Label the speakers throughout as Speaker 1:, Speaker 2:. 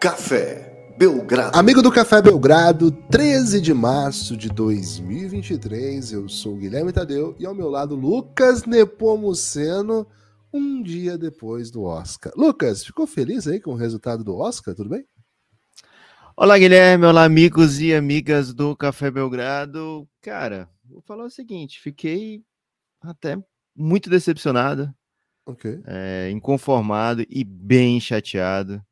Speaker 1: Café Belgrado.
Speaker 2: Amigo do Café Belgrado, 13 de março de 2023, eu sou o Guilherme Tadeu e ao meu lado Lucas Nepomuceno, um dia depois do Oscar. Lucas, ficou feliz aí com o resultado do Oscar? Tudo bem?
Speaker 3: Olá, Guilherme. Olá, amigos e amigas do Café Belgrado. Cara, vou falar o seguinte: fiquei até muito decepcionado,
Speaker 2: Ok.
Speaker 3: é, inconformado e bem chateado,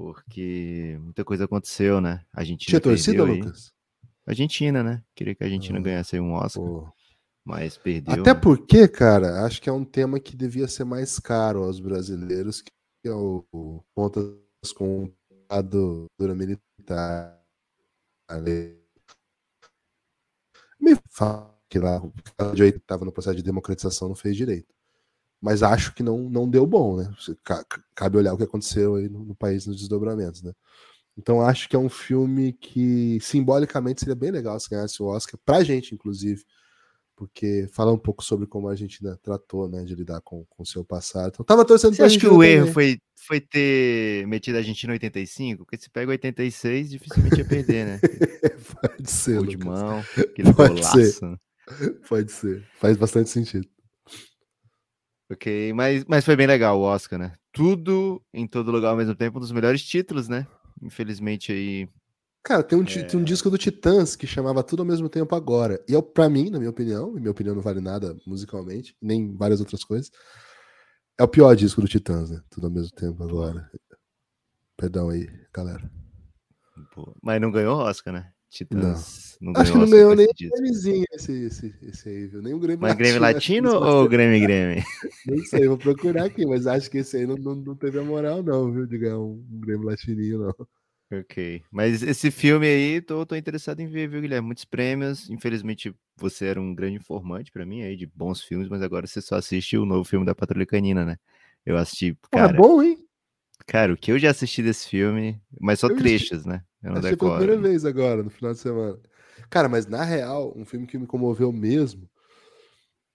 Speaker 3: porque muita coisa aconteceu, né? A Argentina
Speaker 2: Tinha torcida,
Speaker 3: aí.
Speaker 2: Lucas?
Speaker 3: Argentina, né? Queria que a Argentina
Speaker 2: Ah,
Speaker 3: ganhasse um Oscar,
Speaker 2: Pô.
Speaker 3: mas perdeu.
Speaker 2: Até
Speaker 3: né?
Speaker 2: porque, cara, acho que é um tema que devia ser mais caro aos brasileiros, que é o, o contas com a dura militar. Ali. Me fala que lá o cara de estava no processo de democratização não fez direito. Mas acho que não, não deu bom, né? Cabe olhar o que aconteceu aí no, no país nos desdobramentos, né? Então acho que é um filme que simbolicamente seria bem legal se ganhasse o Oscar, pra gente, inclusive porque fala um pouco sobre como a Argentina tratou, né, de lidar com o seu passado. Então, tava torcendo
Speaker 3: Você acha que o erro
Speaker 2: também.
Speaker 3: foi, foi ter metido a Argentina em 85? Porque se pega 86, dificilmente ia perder, né?
Speaker 2: Pode ser,
Speaker 3: Gol de mão, aquele
Speaker 2: Pode
Speaker 3: golaço. né?
Speaker 2: Pode ser. Faz bastante sentido.
Speaker 3: Ok, mas, mas foi bem legal o Oscar, né? Tudo em todo lugar ao mesmo tempo, um dos melhores títulos, né? Infelizmente aí.
Speaker 2: Cara, tem um,
Speaker 3: É.
Speaker 2: tem um disco do Titãs que chamava Tudo ao mesmo tempo agora. E eu, pra mim, na minha opinião, e minha opinião não vale nada musicalmente, nem várias outras coisas, é o pior disco do Titãs, né? Tudo ao mesmo tempo agora. Perdão aí, galera.
Speaker 3: mas não ganhou Oscar, né? Titãs não,
Speaker 2: Acho que não ganhou nem
Speaker 3: esse
Speaker 2: o
Speaker 3: disco.
Speaker 2: Grammyzinho esse, esse, esse aí, viu? Nem o Grêmio
Speaker 3: Mas Grêmio Latino ou Grêmio Grêmio?
Speaker 2: Não sei, vou procurar aqui, mas acho que esse aí não, não, não teve a moral, não, viu? De ganhar um, um Grêmio Latininho, não.
Speaker 3: Ok. Mas esse filme aí, tô, tô interessado em ver, viu, Guilherme? Muitos prêmios. Infelizmente, você era um grande informante pra mim aí de bons filmes, mas agora você só assiste o novo filme da Patrulha Canina, né? Eu assisti,
Speaker 2: é
Speaker 3: cara,
Speaker 2: bom, hein?
Speaker 3: cara, o que eu já assisti desse filme, mas só
Speaker 2: Eu já
Speaker 3: trechos, né? Eu não
Speaker 2: Achei pela
Speaker 3: decoro.
Speaker 2: primeira vez agora, no final de semana. Cara, mas na real, um filme que me comoveu mesmo.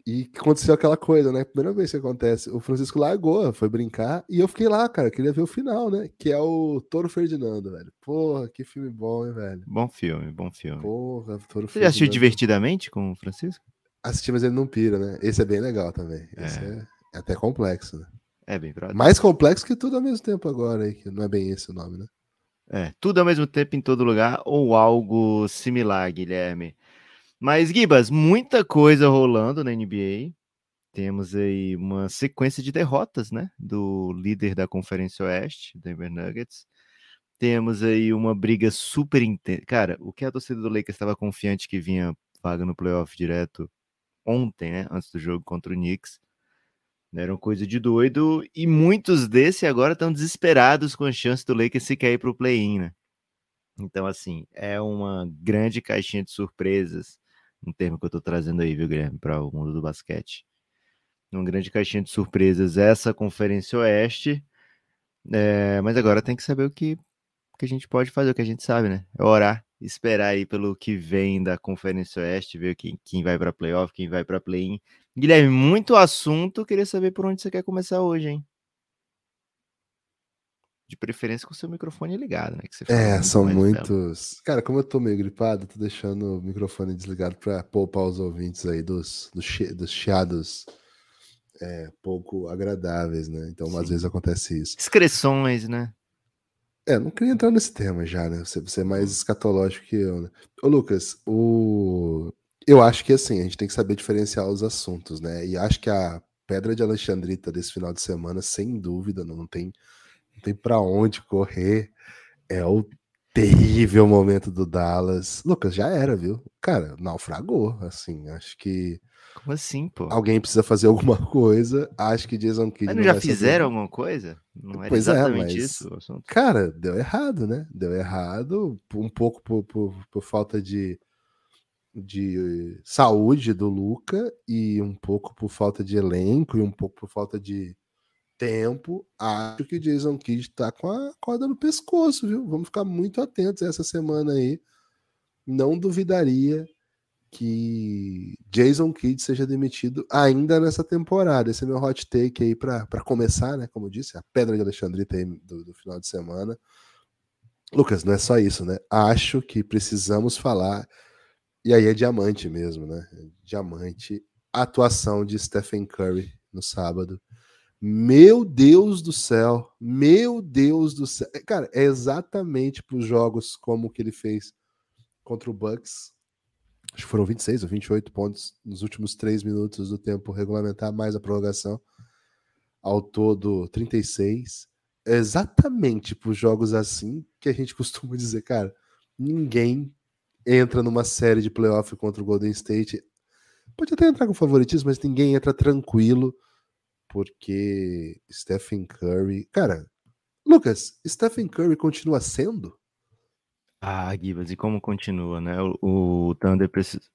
Speaker 2: E que aconteceu aquela coisa, né? Primeira vez que acontece. O Francisco largou, foi brincar. E eu fiquei lá, cara. Queria ver o final, né? Que é o Toro Ferdinando, velho. Porra, que filme bom, hein, velho?
Speaker 3: Bom filme, bom filme.
Speaker 2: Porra, Toro
Speaker 3: Você já assistiu
Speaker 2: Ferdinando.
Speaker 3: Divertidamente com o Francisco?
Speaker 2: Assisti, mas ele não pira, né? Esse é bem legal também. Esse
Speaker 3: É.
Speaker 2: é, é até complexo, né?
Speaker 3: É bem brother.
Speaker 2: Mais complexo que tudo ao mesmo tempo agora, aí, que não é bem esse o nome, né?
Speaker 3: É, tudo ao mesmo tempo em todo lugar ou algo similar, Guilherme. Mas, Gibas, muita coisa rolando na NBA. Temos aí uma sequência de derrotas, né? Do líder da Conferência Oeste, Denver Nuggets. Temos aí uma briga super intensa. Cara, o que a torcida do Lakers estava confiante que vinha vaga no playoff direto ontem, né? Antes do jogo contra o Knicks. Era uma coisa de doido. E muitos desses agora estão desesperados com a chance do Lakers se cair para o play-in, né? Então, assim, é uma grande caixinha de surpresas. Um termo que eu tô trazendo aí, viu, Guilherme, para o mundo do basquete. Uma grande caixinha de surpresas essa Conferência Oeste. É, mas agora tem que saber o que, que a gente pode fazer, o que a gente sabe, né? É orar, esperar aí pelo que vem da Conferência Oeste, ver quem, quem vai para playoff, quem vai para play-in. Guilherme, muito assunto. Queria saber por onde você quer começar hoje, hein? De preferência com o seu microfone ligado, né? Que você
Speaker 2: É,
Speaker 3: muito
Speaker 2: são
Speaker 3: mais belo.
Speaker 2: muitos. Cara, como eu tô meio gripado, tô deixando o microfone desligado pra poupar os ouvintes aí dos, dos, chi- dos chiados é, pouco agradáveis, né? Então, às
Speaker 3: Sim.
Speaker 2: vezes acontece isso.
Speaker 3: Excreções, né?
Speaker 2: É, não queria entrar nesse tema já, né? Você, você é mais escatológico que eu, né? Ô, Lucas, o... eu acho que assim, a gente tem que saber diferenciar os assuntos, né? E acho que a Pedra de Alexandrita desse final de semana, sem dúvida, não, não tem, não tem para onde correr. É o terrível momento do Dallas. Lucas, já era, viu? Cara, naufragou, assim, acho que
Speaker 3: Como assim, pô?
Speaker 2: alguém precisa fazer alguma coisa. Acho que Jason Kidd
Speaker 3: Mas
Speaker 2: não
Speaker 3: não já fizeram alguma coisa? Não era
Speaker 2: Pois é,
Speaker 3: exatamente
Speaker 2: mas-
Speaker 3: isso o assunto?
Speaker 2: Cara, deu errado, né? Deu errado, um pouco por, por, por falta de, de saúde do Luca e um pouco por falta de elenco e um pouco por falta de tempo. Acho que o Jason Kidd tá com a corda no pescoço, viu? Vamos ficar muito atentos essa semana aí. Não duvidaria que Jason Kidd seja demitido ainda nessa temporada. Esse é meu hot take aí para começar, né? Como eu disse, a pedra de Alexandrita aí do, do final de semana. Lucas, não é só isso, né? Acho que precisamos falar, e aí é diamante mesmo, né? Diamante, atuação de Stephen Curry no sábado. Meu Deus do céu, meu Deus do céu. É, cara, é exatamente para os jogos como que ele fez contra o Bucks. Acho que foram 26 ou 28 pontos nos últimos três minutos do tempo regulamentar, mais a prorrogação. Ao todo, 36 exatamente por jogos assim que a gente costuma dizer, cara, ninguém entra numa série de playoff contra o Golden State. Pode até entrar com favoritismo, mas ninguém entra tranquilo, porque Stephen Curry. Cara, Lucas, Stephen Curry continua sendo?
Speaker 3: Ah, Gibas, e como continua, né? O, o Thunder,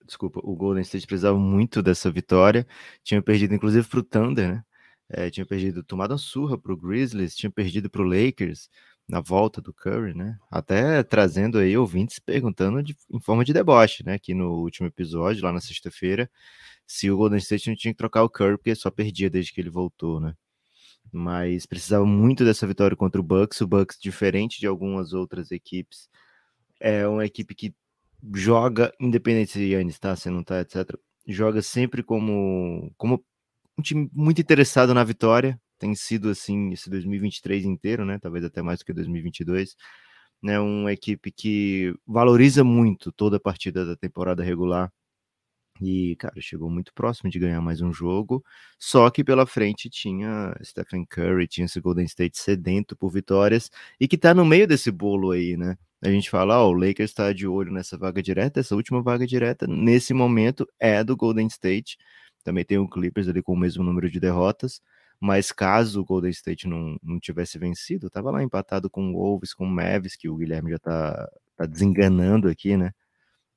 Speaker 3: desculpa, o Golden State precisava muito dessa vitória. Tinha perdido, inclusive, para o Thunder, né? É, tinha perdido, tomado uma surra para o Grizzlies, tinha perdido para o Lakers na volta do Curry, né? Até trazendo aí ouvintes perguntando de, em forma de deboche, né? Aqui no último episódio, lá na sexta-feira, se o Golden State não tinha que trocar o Curry, porque só perdia desde que ele voltou, né? Mas precisava muito dessa vitória contra o Bucks. O Bucks, diferente de algumas outras equipes, é uma equipe que joga, independente se Yannis está, se não está, etc., joga sempre como, como um time muito interessado na vitória, tem sido assim esse 2023 inteiro, né? Talvez até mais do que 2022. Né, uma equipe que valoriza muito toda a partida da temporada regular. E, cara, chegou muito próximo de ganhar mais um jogo. Só que pela frente tinha Stephen Curry, tinha esse Golden State sedento por vitórias e que tá no meio desse bolo aí, né? A gente fala, ó, o Lakers está de olho nessa vaga direta, essa última vaga direta, nesse momento, é do Golden State. Também tem o Clippers ali com o mesmo número de derrotas. Mas caso o Golden State não, não tivesse vencido, tava lá empatado com o Wolves, com o Mavis, que o Guilherme já tá, tá desenganando aqui, né?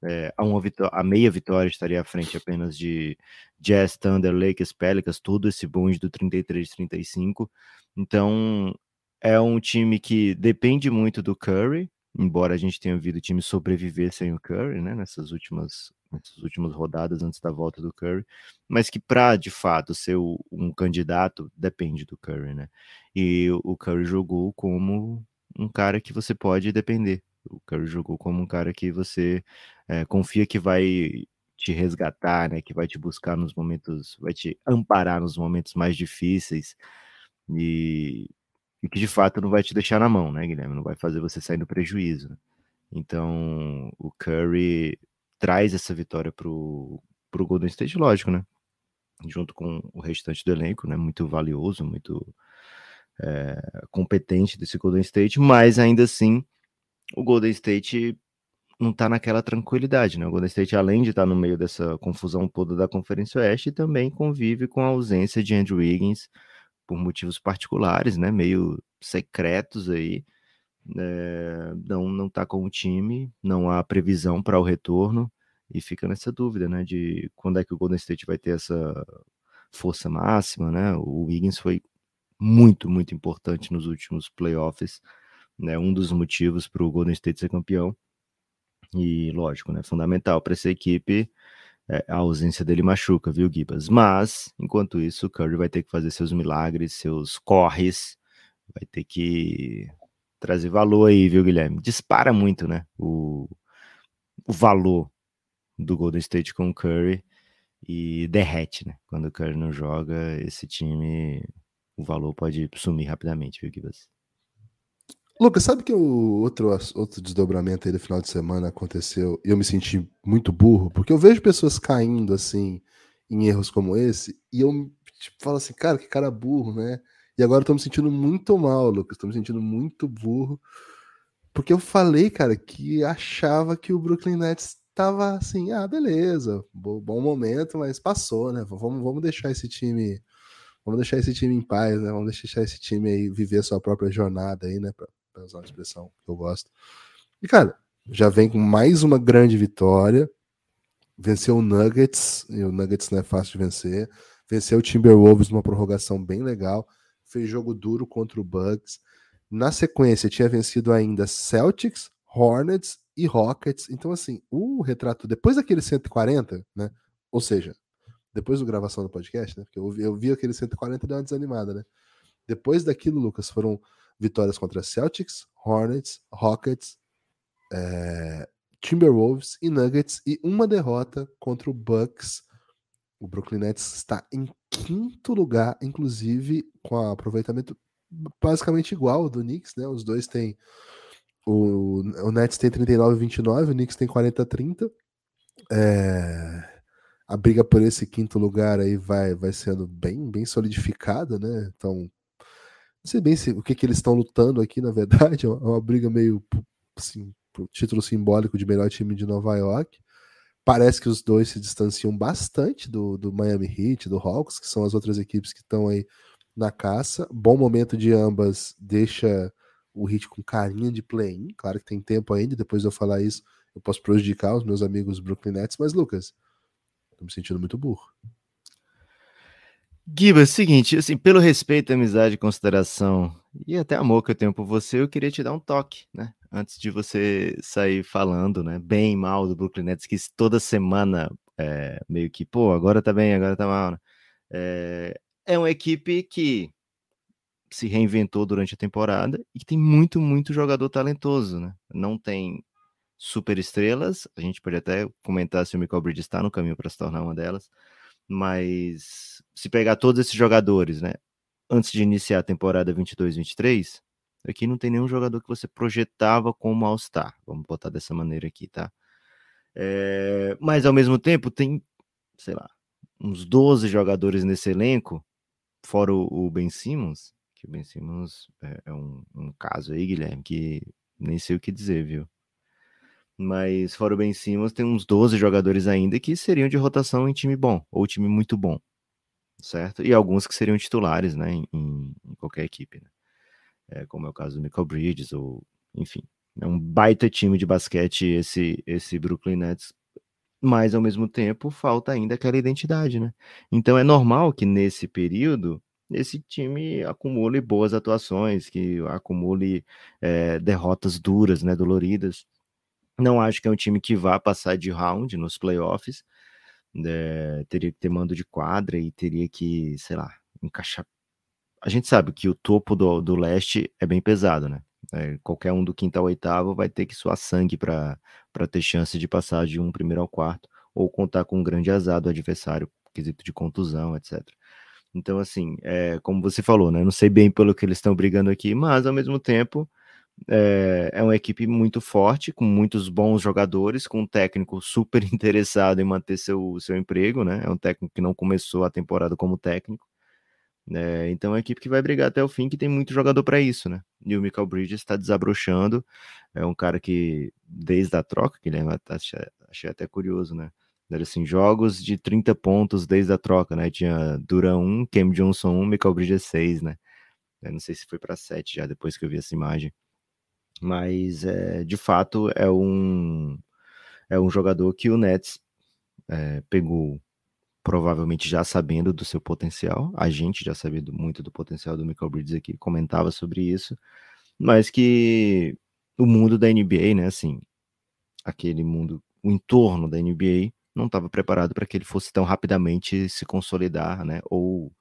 Speaker 3: É, a, uma a meia vitória estaria à frente apenas de Jazz, Thunder, Lakers, Pelicans, tudo esse bonde do 33-35. Então, é um time que depende muito do Curry, embora a gente tenha visto o time sobreviver sem o Curry, né, nessas últimas nessas últimas rodadas antes da volta do Curry, mas que para de fato ser um candidato depende do Curry, né? E o Curry jogou como um cara que você pode depender. O Curry jogou como um cara que você é, confia que vai te resgatar, né? Que vai te buscar nos momentos, vai te amparar nos momentos mais difíceis e, e que de fato não vai te deixar na mão, né, Guilherme? Não vai fazer você sair no prejuízo. Né? Então, o Curry traz essa vitória pro, pro Golden State, lógico, né? Junto com o restante do elenco, né? Muito valioso, muito é, competente desse Golden State, mas ainda assim o Golden State não tá naquela tranquilidade, né? O Golden State, além de estar tá no meio dessa confusão toda da Conferência Oeste, também convive com a ausência de Andrew Wiggins por motivos particulares, né? Meio secretos aí é, não não está com o time, não há previsão para o retorno e fica nessa dúvida, né, de quando é que o Golden State vai ter essa força máxima, né? O Wiggins foi muito muito importante nos últimos playoffs, né? Um dos motivos para o Golden State ser campeão e lógico, né? Fundamental para essa equipe. É, a ausência dele machuca, viu, Gibas? Mas, enquanto isso, o Curry vai ter que fazer seus milagres, seus corres, vai ter que trazer valor aí, viu, Guilherme? Dispara muito, né? O, o valor do Golden State com o Curry e derrete, né? Quando o Curry não joga, esse time, o valor pode sumir rapidamente, viu, Gibas?
Speaker 2: Lucas, sabe que o outro, outro desdobramento aí do final de semana aconteceu e eu me senti muito burro, porque eu vejo pessoas caindo assim em erros como esse e eu tipo, falo assim, cara, que cara burro, né? E agora eu tô me sentindo muito mal, Lucas. Tô me sentindo muito burro. Porque eu falei, cara, que achava que o Brooklyn Nets tava assim, ah, beleza, bom momento, mas passou, né? Vamos, vamos deixar esse time. Vamos deixar esse time em paz, né? Vamos deixar esse time aí viver a sua própria jornada aí, né? Pra usar uma expressão que eu gosto. E, cara, já vem com mais uma grande vitória. Venceu o Nuggets, e o Nuggets não é fácil de vencer. Venceu o Timberwolves numa prorrogação bem legal fez jogo duro contra o Bucks. Na sequência, tinha vencido ainda Celtics, Hornets e Rockets. Então, assim, o retrato, depois daquele 140, né? Ou seja, depois da gravação do podcast, né? Porque eu, eu vi aquele 140 e deu uma desanimada, né? Depois daquilo, Lucas, foram vitórias contra Celtics, Hornets, Rockets, é, Timberwolves e Nuggets e uma derrota contra o Bucks. O Brooklyn Nets está em quinto lugar, inclusive com aproveitamento basicamente igual ao do Knicks, né? Os dois têm o, o Nets tem 39 29, o Knicks tem 40 30. É, a briga por esse quinto lugar aí vai, vai sendo bem, bem solidificada, né? Então, não sei bem se, o que, que eles estão lutando aqui, na verdade, é uma, é uma briga meio assim, pro título simbólico de melhor time de Nova York. Parece que os dois se distanciam bastante do, do Miami Heat, do Hawks, que são as outras equipes que estão aí na caça. Bom momento de ambas deixa o Heat com carinha de play-in. Claro que tem tempo ainda, depois de eu falar isso, eu posso prejudicar os meus amigos Brooklyn Nets, mas Lucas, tô me sentindo muito burro.
Speaker 3: Giba, é seguinte, assim, pelo respeito, amizade, consideração e até amor que eu tenho por você, eu queria te dar um toque, né? Antes de você sair falando, né, bem mal do Brooklyn Nets, que toda semana é, meio que, pô, agora tá bem, agora tá mal, né? É, é uma equipe que se reinventou durante a temporada e que tem muito, muito jogador talentoso, né? Não tem super estrelas, a gente pode até comentar se o Michael Bridges está no caminho para se tornar uma delas, mas se pegar todos esses jogadores, né, antes de iniciar a temporada 22-23, aqui não tem nenhum jogador que você projetava como All-Star, vamos botar dessa maneira aqui, tá? É, mas ao mesmo tempo tem, sei lá, uns 12 jogadores nesse elenco, fora o, o Ben Simmons, que o Ben Simmons é, é um, um, caso aí, Guilherme, que nem sei o que dizer, viu? Mas fora o Ben Simmons, tem uns 12 jogadores ainda que seriam de rotação em time bom, ou time muito bom, certo? E alguns que seriam titulares, né, em, em qualquer equipe, né? É, como é o caso do Michael Bridges, ou enfim. É um baita time de basquete esse, esse Brooklyn Nets, mas ao mesmo tempo falta ainda aquela identidade, né? Então é normal que nesse período esse time acumule boas atuações, que acumule é, derrotas duras, né, doloridas. Não acho que é um time que vá passar de round nos playoffs. É, teria que ter mando de quadra e teria que, sei lá, encaixar. A gente sabe que o topo do, do leste é bem pesado, né? É, qualquer um do quinto ao oitavo vai ter que suar sangue para ter chance de passar de um primeiro ao quarto ou contar com um grande azar do adversário, quesito de contusão, etc. Então, assim, é, como você falou, né? Não sei bem pelo que eles estão brigando aqui, mas ao mesmo tempo é, é, uma equipe muito forte, com muitos bons jogadores, com um técnico super interessado em manter seu, seu emprego, né? É um técnico que não começou a temporada como técnico. É, então é uma equipe que vai brigar até o fim, que tem muito jogador para isso, né? E o Michael Bridges está desabrochando. É um cara que, desde a troca, que ele achei, achei até curioso, né? Era assim, jogos de 30 pontos desde a troca, né? Tinha Duran 1, Cam Johnson 1, Michael Bridges 6, né? Eu não sei se foi para 7 já depois que eu vi essa imagem. Mas é, de fato é um é um jogador que o Nets é, pegou provavelmente já sabendo do seu potencial. A gente já sabia muito do potencial do Michael Bridges aqui, comentava sobre isso, mas que o mundo da NBA, né, assim, aquele mundo, o entorno da NBA não estava preparado para que ele fosse tão rapidamente se consolidar, né? Ou,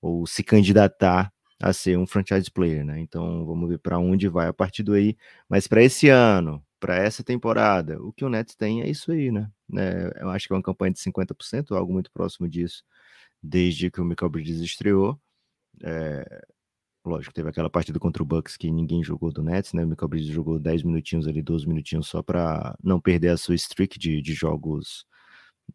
Speaker 3: ou se candidatar a ser um franchise player, né? Então vamos ver para onde vai a partir daí. Mas para esse ano, para essa temporada, o que o Nets tem é isso aí, né? É, eu acho que é uma campanha de 50%, algo muito próximo disso, desde que o Michael Bridges estreou. É, lógico, teve aquela partida contra o Bucks que ninguém jogou do Nets, né? O Michael Bridges jogou 10 minutinhos ali, 12 minutinhos só para não perder a sua streak de, de jogos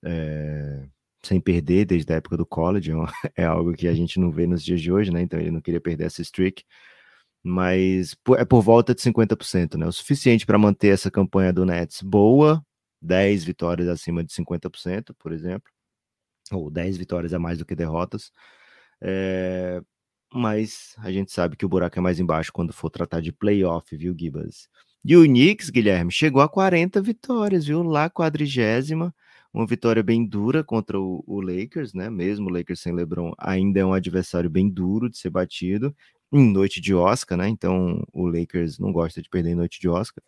Speaker 3: é, sem perder desde a época do college, é, é algo que a gente não vê nos dias de hoje, né? Então ele não queria perder essa streak, mas é por volta de 50%, né? O suficiente para manter essa campanha do Nets boa, 10 vitórias acima de 50%, por exemplo, ou 10 vitórias a mais do que derrotas. É, mas a gente sabe que o buraco é mais embaixo quando for tratar de playoff, viu, Gibas? E o Knicks, Guilherme, chegou a 40 vitórias, viu? Lá, quadrigésima uma vitória bem dura contra o, o, Lakers, né? Mesmo o Lakers sem LeBron, ainda é um adversário bem duro de ser batido em noite de Oscar, né? Então o Lakers não gosta de perder em noite de Oscar.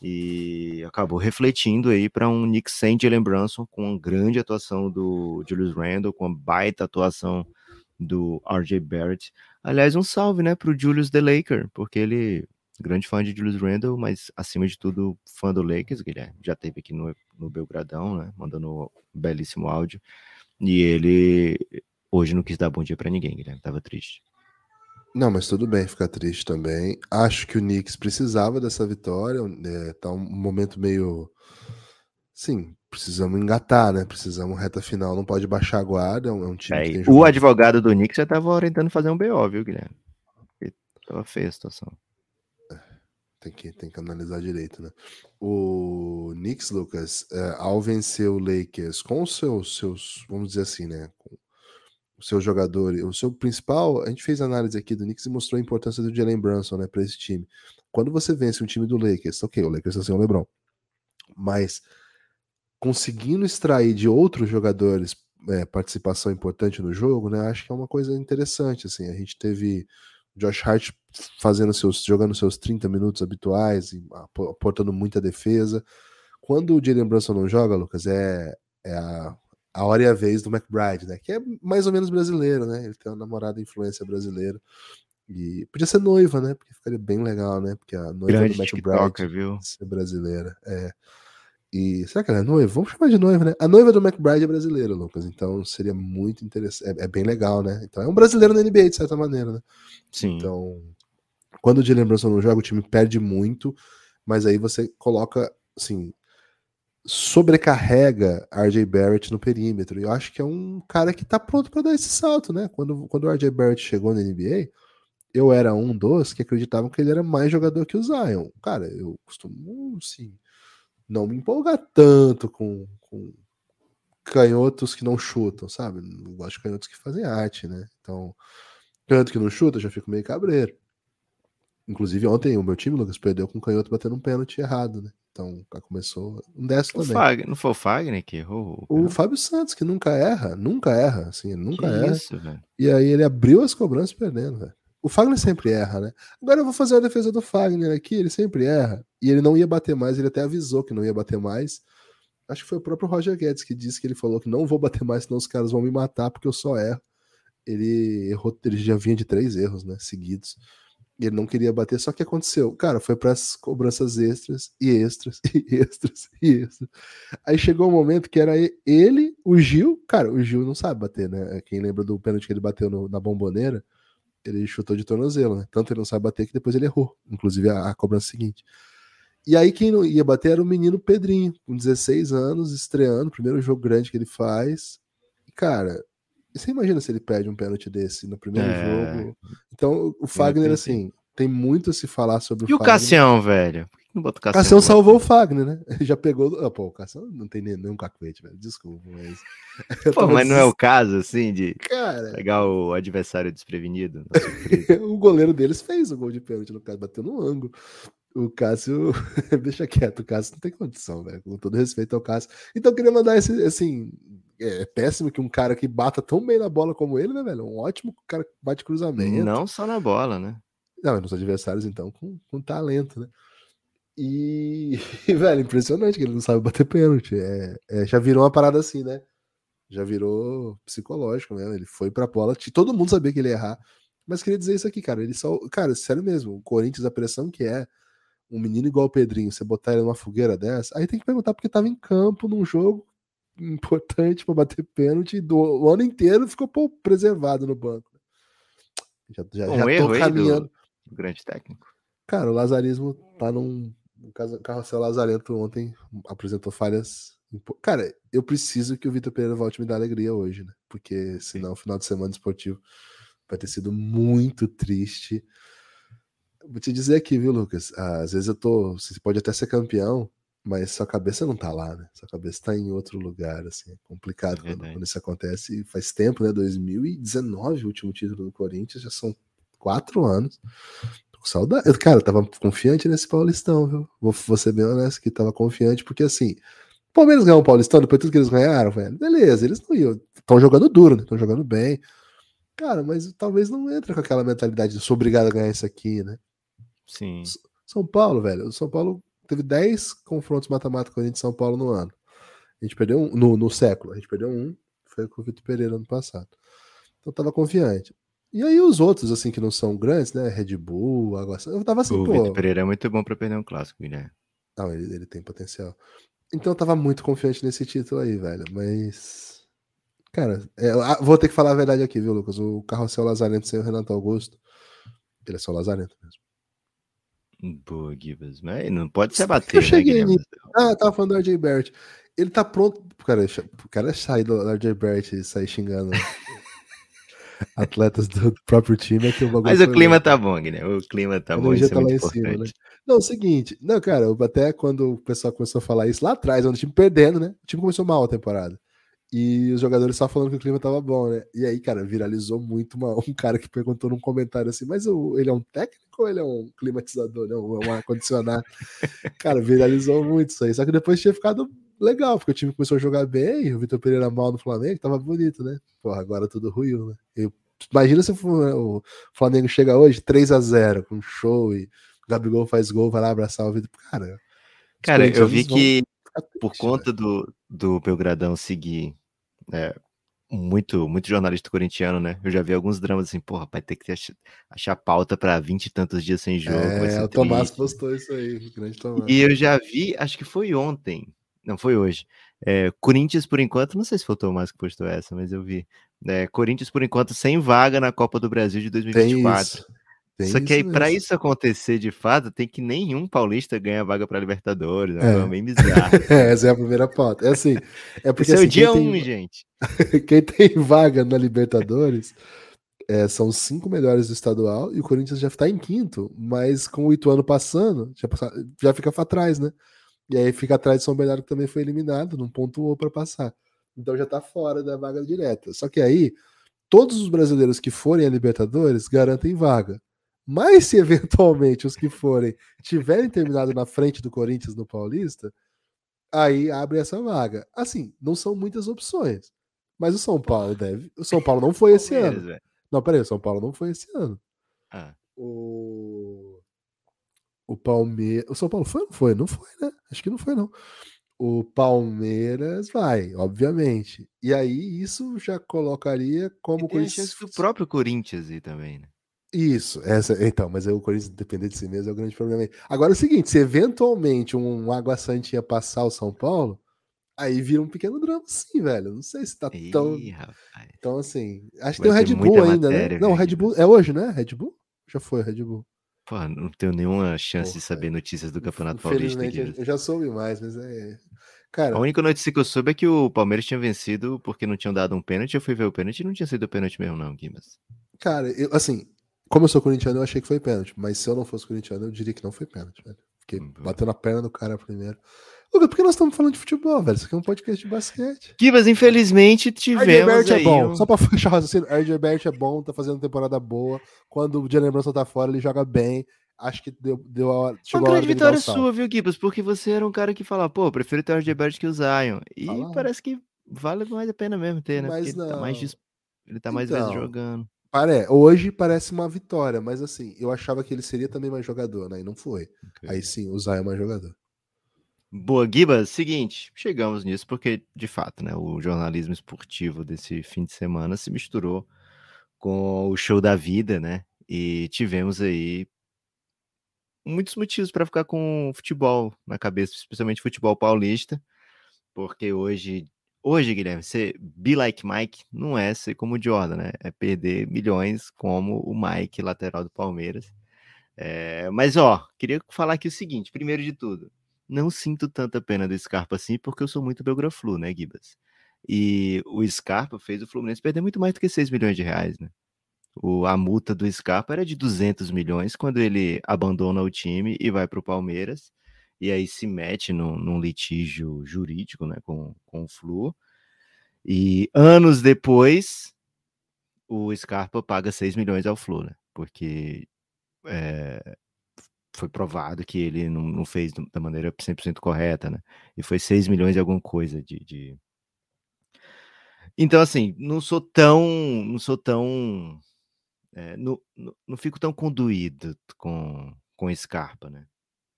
Speaker 3: E acabou refletindo aí para um Nick sem Jalen com uma grande atuação do Julius Randle, com uma baita atuação do RJ Barrett. Aliás, um salve, né, pro Julius The Laker, porque ele grande fã de Julius Randle, mas acima de tudo fã do Lakers, Guilherme. Já teve aqui no, no Belgradão, né? Mandando um belíssimo áudio. E ele hoje não quis dar bom dia para ninguém, Guilherme. Tava triste.
Speaker 2: Não, mas tudo bem ficar triste também. Acho que o Knicks precisava dessa vitória. É, tá um momento meio. Sim, precisamos engatar, né? Precisamos reta final, não pode baixar a guarda. É um é time
Speaker 3: é, O advogado do Knicks já tava orientando fazer um BO, viu, Guilherme? Tava feia a situação.
Speaker 2: Tem que, tem que analisar direito, né? O Knicks, Lucas, é, ao vencer o Lakers com os seus, seus, vamos dizer assim, né? Com o seu jogador, o seu principal, a gente fez análise aqui do Knicks e mostrou a importância do Jalen Brunson, né, para esse time. Quando você vence um time do Lakers, ok, o Lakers tá sem o LeBron, mas conseguindo extrair de outros jogadores é, participação importante no jogo, né, acho que é uma coisa interessante, assim, a gente teve Josh Hart fazendo seus, jogando seus 30 minutos habituais, aportando muita defesa. Quando o Jalen Brunson não joga, Lucas, é, é a, a hora e a vez do McBride, né? Que é mais ou menos brasileiro, né? Ele tem uma namorada influência brasileira. E podia ser noiva, né? Porque ficaria bem legal, né? Porque a noiva
Speaker 3: Grande do McBride
Speaker 2: viu? ser brasileira. É. E será que ela é noiva? Vamos chamar de noiva, né? A noiva do McBride é brasileira, Lucas. Então seria muito interessante. É, é, bem legal, né? Então é um brasileiro na NBA, de certa maneira, né?
Speaker 3: Sim.
Speaker 2: Então, quando o Jalen Brunson não joga, o time perde muito, mas aí você coloca, assim, sobrecarrega RJ Barrett no perímetro. E eu acho que é um cara que tá pronto para dar esse salto, né? Quando, quando o RJ Barrett chegou na NBA, eu era um dos que acreditavam que ele era mais jogador que o Zion. Cara, eu costumo, sim não me empolgar tanto com, com canhotos que não chutam, sabe? Não gosto de canhotos que fazem arte, né? Então, canhoto que não chuta, já fico meio cabreiro. Inclusive, ontem o meu time, Lucas, perdeu com um canhoto batendo um pênalti errado, né? Então, começou um décimo também.
Speaker 3: Fagner, não foi o Fagner que errou?
Speaker 2: O, o Fábio Santos, que nunca erra, nunca erra, assim, nunca que erra. Isso, velho? E aí ele abriu as cobranças perdendo, velho. O Fagner sempre erra, né? Agora eu vou fazer a defesa do Fagner aqui, ele sempre erra. E ele não ia bater mais, ele até avisou que não ia bater mais. Acho que foi o próprio Roger Guedes que disse que ele falou que não vou bater mais, senão os caras vão me matar porque eu só erro. Ele errou, ele já vinha de três erros, né, seguidos. E ele não queria bater, só que aconteceu. Cara, foi para as cobranças extras e extras e extras e extras. Aí chegou um momento que era ele, o Gil. Cara, o Gil não sabe bater, né? Quem lembra do pênalti que ele bateu no, na bomboneira, ele chutou de tornozelo, né? Tanto ele não sabe bater que depois ele errou, inclusive a, a cobrança seguinte. E aí quem não ia bater era o menino Pedrinho, com 16 anos, estreando, primeiro jogo grande que ele faz. E, cara, você imagina se ele perde um pênalti desse no primeiro é... jogo? Então, o Fagner, assim, tem muito a se falar sobre
Speaker 3: e o E o Cassião, velho?
Speaker 2: Não bota o Cassião, Cassião salvou o Fagner, né? Já pegou. Ah, pô, o Cassião não tem nenhum cacuete, velho. Desculpa, mas.
Speaker 3: Pô, mas não é o caso, assim, de Cara... pegar o adversário desprevenido?
Speaker 2: o goleiro deles fez o gol de pênalti no caso, bateu no ângulo. O Cássio, deixa quieto, o Cássio não tem condição, velho. Com todo respeito ao Cássio. Então eu queria mandar esse, assim, é péssimo que um cara que bata tão bem na bola como ele, né, velho? Um ótimo cara que bate cruzamento.
Speaker 3: Não só na bola, né?
Speaker 2: Não, nos adversários, então, com, com talento, né? E, velho, impressionante que ele não sabe bater pênalti. É, é, já virou uma parada assim, né? Já virou psicológico mesmo. Ele foi pra bola, todo mundo sabia que ele ia errar. Mas queria dizer isso aqui, cara. Ele só. Cara, sério mesmo, o Corinthians, a pressão que é um menino igual o Pedrinho, você botar ele numa fogueira dessa, aí tem que perguntar porque tava em campo num jogo importante para bater pênalti do o ano inteiro ficou pô, preservado no banco.
Speaker 3: Já, já, um já erro caminhando. do grande técnico.
Speaker 2: Cara, o Lazarismo tá num o Carrossel Lazarento ontem apresentou falhas. Cara, eu preciso que o Vitor Pereira volte me dar alegria hoje, né? Porque senão o final de semana esportivo vai ter sido muito triste. Vou te dizer aqui, viu, Lucas? Às vezes eu tô. Você pode até ser campeão, mas sua cabeça não tá lá, né? Sua cabeça tá em outro lugar, assim. É complicado é quando, quando, isso acontece. E faz tempo, né? 2019, o último título do Corinthians, já são quatro anos. Tô com saudade. Cara, eu tava confiante nesse Paulistão, viu? Vou, vou ser bem honesto que tava confiante, porque assim, o Palmeiras ganhou o Paulistão depois de tudo que eles ganharam, velho. Beleza, eles não iam. Estão jogando duro, né? Estão jogando bem. Cara, mas talvez não entre com aquela mentalidade de sou obrigado a ganhar isso aqui, né?
Speaker 3: Sim.
Speaker 2: São Paulo, velho. O São Paulo teve 10 confrontos matemáticos com a gente de São Paulo no ano. A gente perdeu um, no, no século. A gente perdeu um, foi com o Vitor Pereira ano passado. Então tava confiante. E aí os outros, assim, que não são grandes, né? Red Bull, Água Eu tava assim,
Speaker 3: o
Speaker 2: pô.
Speaker 3: Vitor Pereira é muito bom pra perder um clássico, Guilherme.
Speaker 2: Não, ele, ele tem potencial. Então eu tava muito confiante nesse título aí, velho. Mas. Cara, é, vou ter que falar a verdade aqui, viu, Lucas? O Carrossel Lazarento sem o Renato Augusto. Ele é só Lazarento mesmo.
Speaker 3: Boa, Gibas. Mas não pode se abater, eu
Speaker 2: né, cheguei né, Ah, tava falando do RJ Barrett. Ele tá pronto. Cara, o cara sair do RJ Barrett e sair xingando atletas do, próprio time é que o bagulho.
Speaker 3: Mas o clima louco. tá bom, Guilherme. O clima tá bom.
Speaker 2: Já é tá é lá em cima, né? Não, é o seguinte, não, cara, até quando o pessoal começou a falar isso lá atrás, quando o time perdendo, né? O time começou mal a temporada. E os jogadores estavam falando que o clima tava bom, né? E aí, cara, viralizou muito uma, um cara que perguntou num comentário assim: mas o, ele é um técnico ou ele é um climatizador? Não, é um ar-condicionado. cara, viralizou muito isso aí. Só que depois tinha ficado legal, porque o time começou a jogar bem, o Vitor Pereira mal no Flamengo, tava bonito, né? Porra, agora tudo ruiu, né? Eu, imagina se o Flamengo chega hoje 3 a 0 com show e o Gabigol faz gol, vai lá abraçar o Vitor. Cara,
Speaker 3: cara eu vi que por conta do, do Belgradão seguir é, muito muito jornalista corintiano, né? Eu já vi alguns dramas assim, porra, vai ter que achar, achar pauta para vinte e tantos dias sem jogo.
Speaker 2: É, o Tomás postou isso aí, grande Tomás.
Speaker 3: E eu já vi, acho que foi ontem, não, foi hoje. É, Corinthians, por enquanto, não sei se o Tomás que postou essa, mas eu vi. É, Corinthians, por enquanto, sem vaga na Copa do Brasil de 2024. Tem isso. Tem Só que aí, para isso acontecer de fato, tem que nenhum paulista ganhe vaga para Libertadores. É, é bem bizarro.
Speaker 2: é, essa é a primeira pauta. É assim. É porque,
Speaker 3: Esse
Speaker 2: assim,
Speaker 3: é o dia 1, um, gente.
Speaker 2: quem tem vaga na Libertadores é, são os cinco melhores do estadual e o Corinthians já está em quinto, mas com o Ituano passando, já, já fica para trás, né? E aí fica atrás de São Bernardo que também foi eliminado, não pontuou para passar. Então já está fora da vaga direta. Só que aí, todos os brasileiros que forem a Libertadores garantem vaga. Mas se eventualmente os que forem tiverem terminado na frente do Corinthians no Paulista, aí abre essa vaga. Assim, não são muitas opções. Mas o São Paulo deve. O São Paulo não foi esse ano. Não, peraí, o São Paulo não foi esse ano. Ah. O o Palmeiras. O São Paulo foi não foi? Não foi, né? Acho que não foi, não. O Palmeiras vai, obviamente. E aí isso já colocaria como.
Speaker 3: E tem a chance do próprio Corinthians ir também, né?
Speaker 2: Isso, essa, então, mas aí o Corinthians depender de si mesmo é o grande problema aí. Agora é o seguinte: se eventualmente um Água Santinha passar o São Paulo, aí vira um pequeno drama, sim, velho. Não sei se tá Ih, tão. Rapaz. Então, assim, acho que tem o Red Bull ainda, né? matéria, né? Não, o Red Bull. É hoje, né? Red Bull? Já foi, Red Bull.
Speaker 3: Pô, não tenho nenhuma chance Porra, de saber notícias do Campeonato Paulista.
Speaker 2: Eu já soube mais, mas é. Cara,
Speaker 3: a única notícia que eu soube é que o Palmeiras tinha vencido porque não tinham dado um pênalti. Eu fui ver o pênalti e não tinha sido pênalti mesmo, não, Guimas.
Speaker 2: Cara, eu, assim, como eu sou corintiano, eu achei que foi pênalti. Mas se eu não fosse corintiano, eu diria que não foi pênalti, velho. Porque uhum. bateu na perna do cara primeiro. Lucas, por que nós estamos falando de futebol, velho? Isso aqui é um podcast de basquete.
Speaker 3: Kivas, infelizmente, tivemos RJ
Speaker 2: aí... é bom. Um... Só pra fechar o raciocínio, RJ Barrett é bom, tá fazendo temporada boa. Quando o Jalen Brunson tá fora, ele joga bem. Acho que deu, deu a,
Speaker 3: Uma grande vitória sua, viu, Gibbs? Porque você era um cara que falava, pô, prefiro ter o RJ Barrett que o Zion. E Fala. parece que vale mais a pena mesmo ter, né?
Speaker 2: Mas
Speaker 3: Porque
Speaker 2: não.
Speaker 3: Ele tá mais, ele tá mais então, vezes jogando.
Speaker 2: Pare... Hoje parece uma vitória, mas assim, eu achava que ele seria também mais jogador, né? E não foi. Okay. Aí sim, o Zion é mais jogador.
Speaker 3: Boa, Gibas. Seguinte, chegamos nisso porque, de fato, né, o jornalismo esportivo desse fim de semana se misturou com o show da vida, né? E tivemos aí muitos motivos para ficar com futebol na cabeça, especialmente futebol paulista, porque hoje, hoje, Guilherme, ser be like Mike não é ser como o Jordan, né? É perder milhões como o Mike, lateral do Palmeiras. É, mas, ó, queria falar aqui o seguinte: primeiro de tudo, não sinto tanta pena do Scarpa assim, porque eu sou muito Belgraflu, né, Gibas? E o Scarpa fez o Fluminense perder muito mais do que 6 milhões de reais, né? O, a multa do Scarpa era de 200 milhões quando ele abandona o time e vai para o Palmeiras. E aí se mete num, num, litígio jurídico né, com, com o Flu. E anos depois, o Scarpa paga 6 milhões ao Flu, né? Porque é, foi provado que ele não, não, fez da maneira 100% correta, né? E foi 6 milhões e alguma coisa de, de... Então, assim, não sou tão. Não sou tão. É, não, não, não, fico tão conduído com, com Scarpa, né?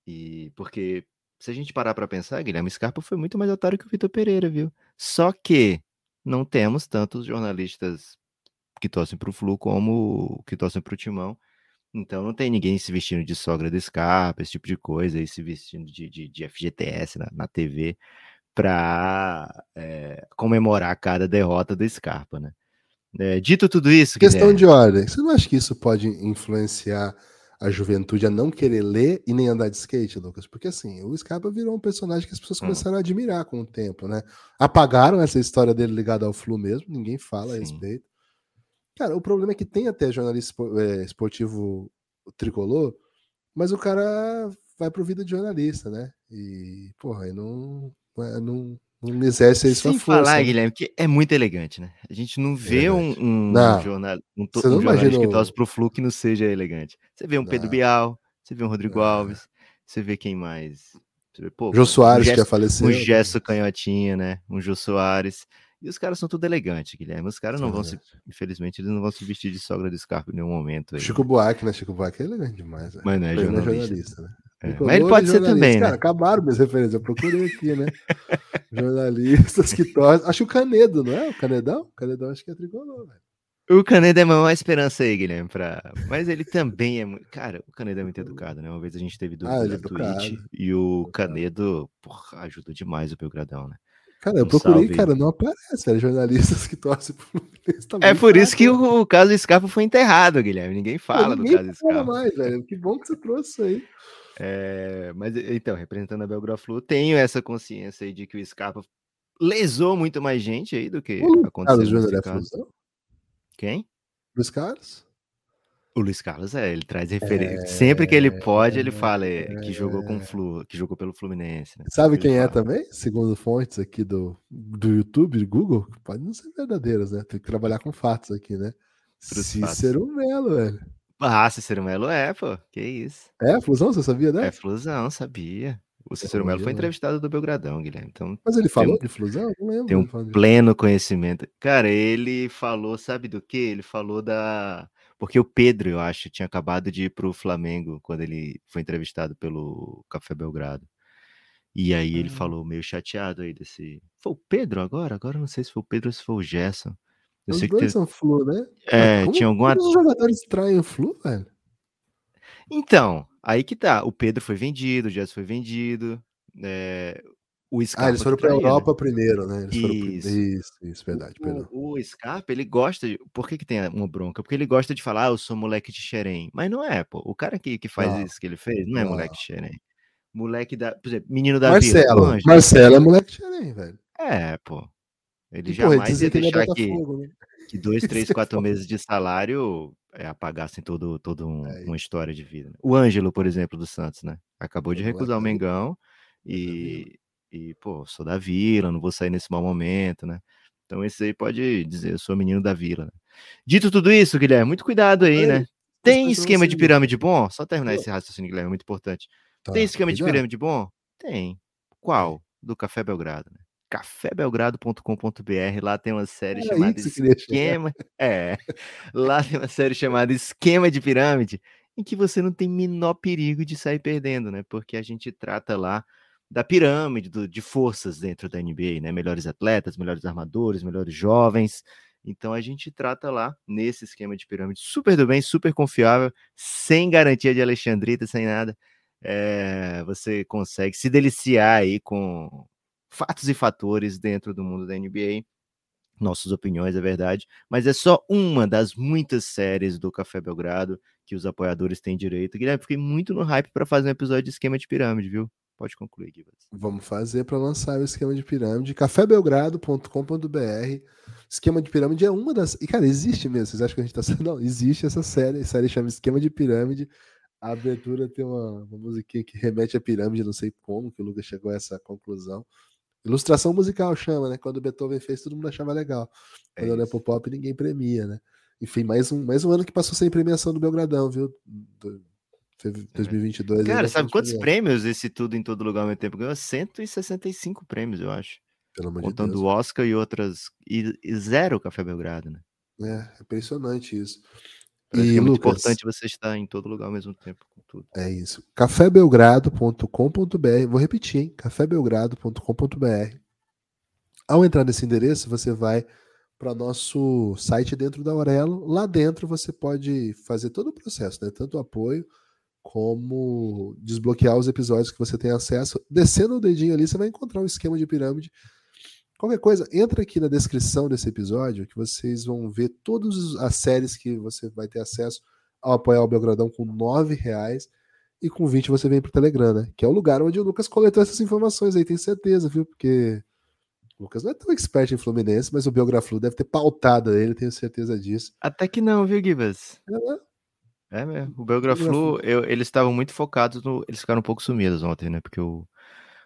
Speaker 3: E porque se a gente parar para pensar, Guilherme Scarpa foi muito mais otário que o Vitor Pereira, viu? Só que não temos tantos jornalistas que torcem para o Flu como que torcem para o Timão. Então não tem ninguém se vestindo de sogra do Scarpa, esse tipo de coisa, e se vestindo de, de, de FGTS na, na TV para é, comemorar cada derrota do Scarpa, né? É, dito tudo isso,
Speaker 2: questão Guilherme, de ordem. Você não acha que isso pode influenciar a juventude a não querer ler e nem andar de skate, Lucas? Porque assim, o Scarpa virou um personagem que as pessoas hum. começaram a admirar com o tempo, né? Apagaram essa história dele ligada ao Flu mesmo, ninguém fala Sim. a respeito. Cara, o problema é que tem até jornalista é, esportivo tricolor, mas o cara vai pro vida de jornalista, né? E, porra, aí não, não, não exerce isso
Speaker 3: Sem
Speaker 2: força.
Speaker 3: falar, Guilherme, que é muito elegante, né? A gente não vê é um, um, não, jornal, um, um jornalista imaginou... que torce pro Flu que não seja elegante. Você vê um não. Pedro Bial, você vê um Rodrigo não. Alves, você vê quem mais? Você vê,
Speaker 2: pô, Jô Soares, um gesto, que ia falecer.
Speaker 3: Um Gesso Canhotinha, né? Um Jô Soares. E os caras são tudo elegantes, Guilherme. Os caras não vão se, infelizmente, eles não vão se vestir de sogra de Scarpa em nenhum momento. Aí.
Speaker 2: Chico Buarque, né? Chico Buarque é elegante demais. Né?
Speaker 3: Mas não é jornalista. É jornalista né? É, mas ele pode ser também, né?
Speaker 2: Cara, acabaram minhas referências. Eu procurei aqui, né? Jornalistas que torcem. Acho o Canedo, não é? O Canedão? O Canedão acho que é tricolor, velho.
Speaker 3: O Canedo é a maior esperança aí, Guilherme. Pra... Mas ele também é muito. Cara, o Canedo é muito educado, né? Uma vez a gente teve dúvida ah, na é Twitch e o Canedo porra, ajudou demais o Belgradão, né?
Speaker 2: Cara, eu um procurei, salve. cara, não aparece, velho, jornalistas que torcem pro
Speaker 3: Fluminense. Tá é por isso que o, o caso Scarpa foi enterrado, Guilherme. Ninguém fala ninguém do caso Scarpa.
Speaker 2: mais, velho. Que bom que você trouxe isso aí.
Speaker 3: É, mas então, representando a Belgraflu, tenho essa consciência aí de que o Scarpa lesou muito mais gente aí do que
Speaker 2: o aconteceu Carlos.
Speaker 3: Quem?
Speaker 2: Luiz Carlos?
Speaker 3: O Luiz Carlos é, ele traz referência. É... Sempre que ele pode, ele fala é... que jogou com o Flu, que jogou pelo Fluminense. Né?
Speaker 2: Sabe quem é também? Segundo fontes aqui do, do YouTube, do Google, pode não ser verdadeiras, né? Tem que trabalhar com fatos aqui, né? Cícero Melo, velho.
Speaker 3: Ah, Cícero Melo é, pô. Que isso.
Speaker 2: É, Flusão, você sabia, né?
Speaker 3: É, Flusão, sabia. O Cícero Melo foi entrevistado do Belgradão, Guilherme. Então,
Speaker 2: Mas ele falou de Flusão? Não lembro.
Speaker 3: Tem um pleno conhecimento. Cara, ele falou, sabe do que? Ele falou da. Porque o Pedro, eu acho, tinha acabado de ir pro Flamengo quando ele foi entrevistado pelo Café Belgrado. E aí ele hum. falou meio chateado aí desse. Foi o Pedro agora? Agora não sei se foi o Pedro ou se foi o Gerson.
Speaker 2: Eu Os dois são flu, né?
Speaker 3: É, tinha alguma.
Speaker 2: Os jogadores traem o flu, velho?
Speaker 3: Então, aí que tá. O Pedro foi vendido, o Jess foi vendido. É, o
Speaker 2: Scarpa. Ah, eles foram para a Europa primeiro, né? Eles isso. Foram... isso, isso, verdade.
Speaker 3: O, o, Scarpa, ele gosta. De... Por que, que tem uma bronca? Porque ele gosta de falar, ah, eu sou moleque de Xerém. Mas não é, pô. O cara que, que faz não. isso que ele fez não é não. moleque de Xerém. Moleque da. Por exemplo, menino da
Speaker 2: Marcelo. Vila. Marcelo é moleque de Xerém, velho.
Speaker 3: É, pô. Ele e, jamais pô, ia deixar que. Né? que dois, três, quatro meses de salário é, apagassem todo, todo um, é uma história de vida. Né? O Ângelo, por exemplo, do Santos, né? Acabou de recusar o Mengão e, e, pô, sou da Vila, não vou sair nesse mau momento, né? Então esse aí pode dizer, eu sou menino da Vila. Né? Dito tudo isso, Guilherme, muito cuidado aí, né? Tem esquema de pirâmide bom? Só terminar esse raciocínio, Guilherme, é muito importante. Tá, Tem esquema de pirâmide bom? Tem. Qual? Do Café Belgrado, né? cafébelgrado.com.br. Lá tem uma série chamada Esquema. É, lá tem uma série chamada Esquema de Pirâmide, em que você não tem menor perigo de sair perdendo, né? Porque a gente trata lá da pirâmide do, de forças dentro da NBA, né? Melhores atletas, melhores armadores, melhores jovens. Então a gente trata lá nesse esquema de pirâmide super do bem, super confiável, sem garantia de Alexandrita, sem nada. É, você consegue se deliciar aí com fatos e fatores dentro do mundo da NBA. Nossas opiniões, é verdade, mas é só uma das muitas séries do Café Belgrado que os apoiadores têm direito. Guilherme, fiquei muito no hype para fazer um episódio de esquema de pirâmide, viu? Pode concluir, Guilherme.
Speaker 2: Vamos fazer para lançar o esquema de pirâmide. cafébelgrado.com.br. Esquema de pirâmide é uma das. E, cara, existe mesmo. Vocês acham que a gente tá sendo. Não, existe essa série. A série chama Esquema de Pirâmide. A abertura tem uma, uma musiquinha que remete à pirâmide, não sei como que o Lucas chegou a essa conclusão. Ilustração musical chama, né? Quando Beethoven fez, todo mundo achava legal. É Quando é Nepo Pop, ninguém premia, né? Enfim, mais um, mais um ano que passou sem premiação do Belgradão, viu? Do, 2022.
Speaker 3: Cara, sabe quantos prêmios esse tudo em todo lugar ao mesmo tempo? Ganhou 165 prêmios, eu acho. Pelo amor Contando o Oscar e outras. E, e, zero Café Belgrado, né?
Speaker 2: É, impressionante isso.
Speaker 3: e, é muito Lucas, importante você estar em todo lugar ao mesmo tempo
Speaker 2: tudo. É isso. cafébelgrado.com.br. Vou repetir, hein? cafébelgrado.com.br. Ao entrar nesse endereço, você vai para nosso site dentro da Aurelo. Lá dentro você pode fazer todo o processo, né? Tanto o apoio como desbloquear os episódios que você tem acesso. Descendo o dedinho ali, você vai encontrar um esquema de pirâmide. Qualquer coisa, entra aqui na descrição desse episódio que vocês vão ver todas as séries que você vai ter acesso ao apoiar o Belgradão com R$ reais e com 20 você vem pro Telegram, né? Que é o lugar onde o Lucas coletou essas informações aí, tenho certeza, viu? Porque o Lucas não é tão expert em Fluminense, mas o Biograflu deve ter pautado ele, tenho certeza disso.
Speaker 3: Até que não, viu, Gibas?
Speaker 2: É,
Speaker 3: É mesmo. O Belgraflu, eu, eles estavam muito focados no. Eles ficaram um pouco sumidos ontem, né? Porque o,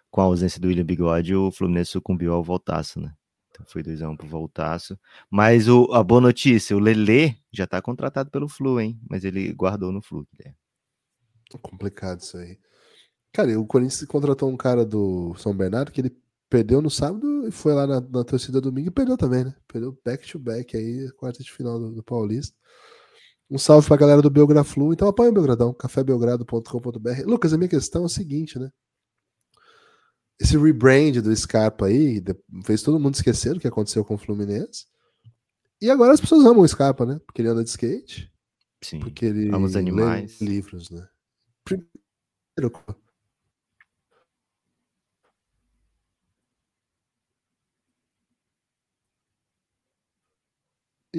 Speaker 3: com a ausência do William Bigode, o Fluminense sucumbiu ao Voltaço, né? Então foi 2x1 um pro Voltaço. Mas o, a boa notícia, o Lelê já tá contratado pelo Flu, hein? Mas ele guardou no Flu. Guilherme.
Speaker 2: complicado isso aí. Cara, e o Corinthians contratou um cara do São Bernardo que ele perdeu no sábado e foi lá na, na torcida domingo e perdeu também, né? Perdeu back to back aí, quarta de final do, do Paulista. Um salve pra galera do Belgraflu. Então apoia o Belgradão, cafébelgrado.com.br. Lucas, a minha questão é o seguinte, né? Esse rebrand do Scarpa aí fez todo mundo esquecer o que aconteceu com o Fluminense. E agora as pessoas amam o Scarpa, né? Porque ele anda de skate,
Speaker 3: Sim.
Speaker 2: porque ele
Speaker 3: Ama os animais.
Speaker 2: livros, né? Primeiro,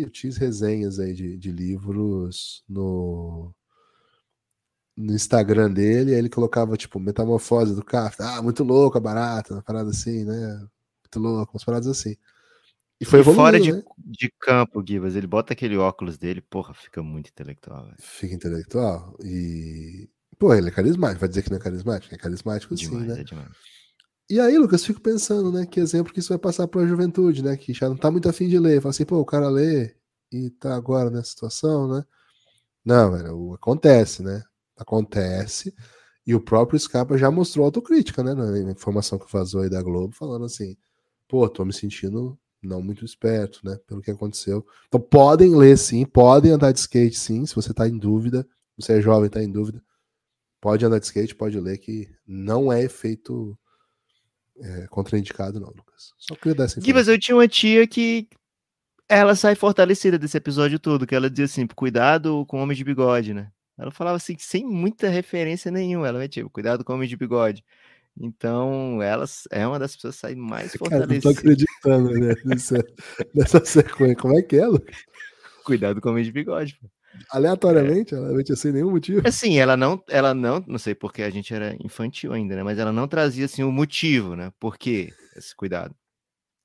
Speaker 2: eu fiz resenhas aí de, de livros no, no Instagram dele, aí ele colocava, tipo, Metamorfose do Kafka. Ah, muito louco, barata, uma parada assim, né? Muito louco, umas paradas assim. E foi
Speaker 3: E fora de,
Speaker 2: né?
Speaker 3: de campo, Gibas, ele bota aquele óculos dele, porra, fica muito intelectual, velho.
Speaker 2: Fica intelectual. E. Pô, ele é carismático. Vai dizer que não é carismático? É carismático sim,
Speaker 3: Demais,
Speaker 2: né?
Speaker 3: é demais.
Speaker 2: E aí, Lucas, fico pensando, né? Que exemplo que isso vai passar para a juventude, né? Que já não tá muito afim de ler. Fala assim, pô, o cara lê e tá agora nessa situação, né? Não, velho, acontece, né? Acontece. E o próprio Scarpa já mostrou autocrítica, né? Na informação que vazou aí da Globo, falando assim, pô, tô me sentindo não muito esperto, né? Pelo que aconteceu. Então podem ler sim, podem andar de skate sim, se você tá em dúvida, você é jovem, tá em dúvida, pode andar de skate, pode ler que não é efeito é, contraindicado, não, Lucas. Só queria dar essa
Speaker 3: Gibas, eu tinha uma tia que ela sai fortalecida desse episódio todo, que ela dizia assim, cuidado com homem de bigode, né? Ela falava assim, sem muita referência nenhuma, ela metia, cuidado com o homem de bigode. Então, ela é uma das pessoas que sai mais
Speaker 2: Cara, não tô
Speaker 3: fortalecidas.
Speaker 2: acreditando né, nessa, nessa sequência. Como é que é, Lucas?
Speaker 3: Cuidado com o homem de bigode. pô.
Speaker 2: Aleatoriamente, ela metia sem nenhum motivo.
Speaker 3: Assim, ela não, ela não, não sei porque a gente era infantil ainda, né? Mas ela não trazia assim o motivo, né? Por que esse cuidado?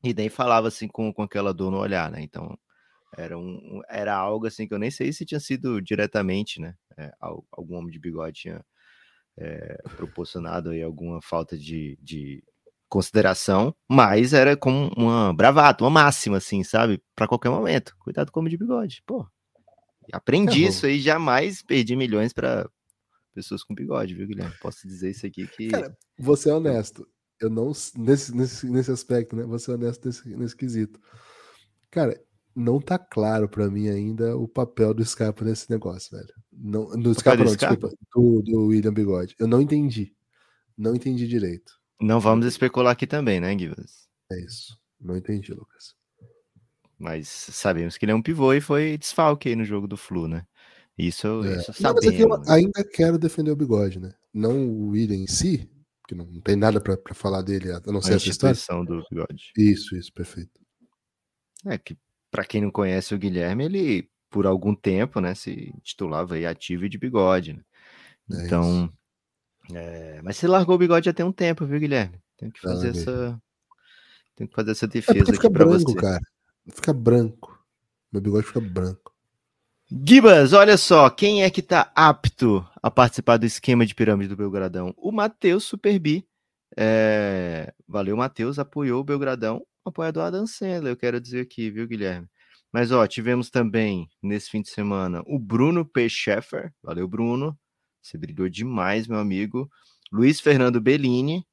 Speaker 3: E nem falava assim com, com aquela dor no olhar, né? Então era um, um- era algo assim que eu nem sei se tinha sido diretamente, né? É, al- algum homem de bigode tinha é, proporcionado aí alguma falta de, de consideração, mas era como uma bravata, uma máxima, assim, sabe? Para qualquer momento. Cuidado com o homem de bigode, pô. Aprendi
Speaker 2: É,
Speaker 3: isso aí, jamais perdi milhões para pessoas com bigode, viu, Guilherme? Posso dizer isso aqui que.
Speaker 2: Cara, Vou ser honesto. Eu não. Nesse, nesse, nesse aspecto, né? Vou ser honesto nesse, nesse quesito. Cara, não tá claro pra mim ainda o papel do Scarpa nesse negócio, velho. Não, do Scarpa,
Speaker 3: do
Speaker 2: não,
Speaker 3: Scarpa?
Speaker 2: desculpa. Do, do William Bigode. Eu não entendi. Não entendi direito.
Speaker 3: Não vamos especular aqui também, né, Givas?
Speaker 2: É isso. Não entendi, Lucas.
Speaker 3: Mas sabemos que ele é um pivô e foi desfalque aí no jogo do Flu, né? Isso,
Speaker 2: É.
Speaker 3: isso
Speaker 2: Não, mas aqui eu
Speaker 3: sabemos.
Speaker 2: ainda quero defender o bigode, né? Não o William em si, porque não, não tem nada pra pra falar dele, a não ser
Speaker 3: A
Speaker 2: essa história.
Speaker 3: do bigode.
Speaker 2: Isso, isso, perfeito.
Speaker 3: É que, para quem não conhece o Guilherme, ele, por algum tempo, né, se titulava aí ativo e de bigode, né?
Speaker 2: É
Speaker 3: Então. é, mas você largou o bigode já tem um tempo, viu, Guilherme? Tem que fazer
Speaker 2: Larguei.
Speaker 3: essa. Tem que fazer essa
Speaker 2: É
Speaker 3: defesa
Speaker 2: porque
Speaker 3: aqui pra
Speaker 2: branco,
Speaker 3: você.
Speaker 2: cara. Fica branco. Meu bigode fica branco.
Speaker 3: Gibas, olha só, quem é que tá apto a participar do esquema de pirâmide do Belgradão? O Matheus Superbi. É, Valeu, Matheus, apoiou o Belgradão, apoiador Adam Sandler, eu quero dizer aqui, viu, Guilherme? Mas, ó, tivemos também, nesse fim de semana, o Bruno P. Scheffer. Valeu, Bruno. Você brilhou demais, meu amigo. Luiz Fernando Bellini.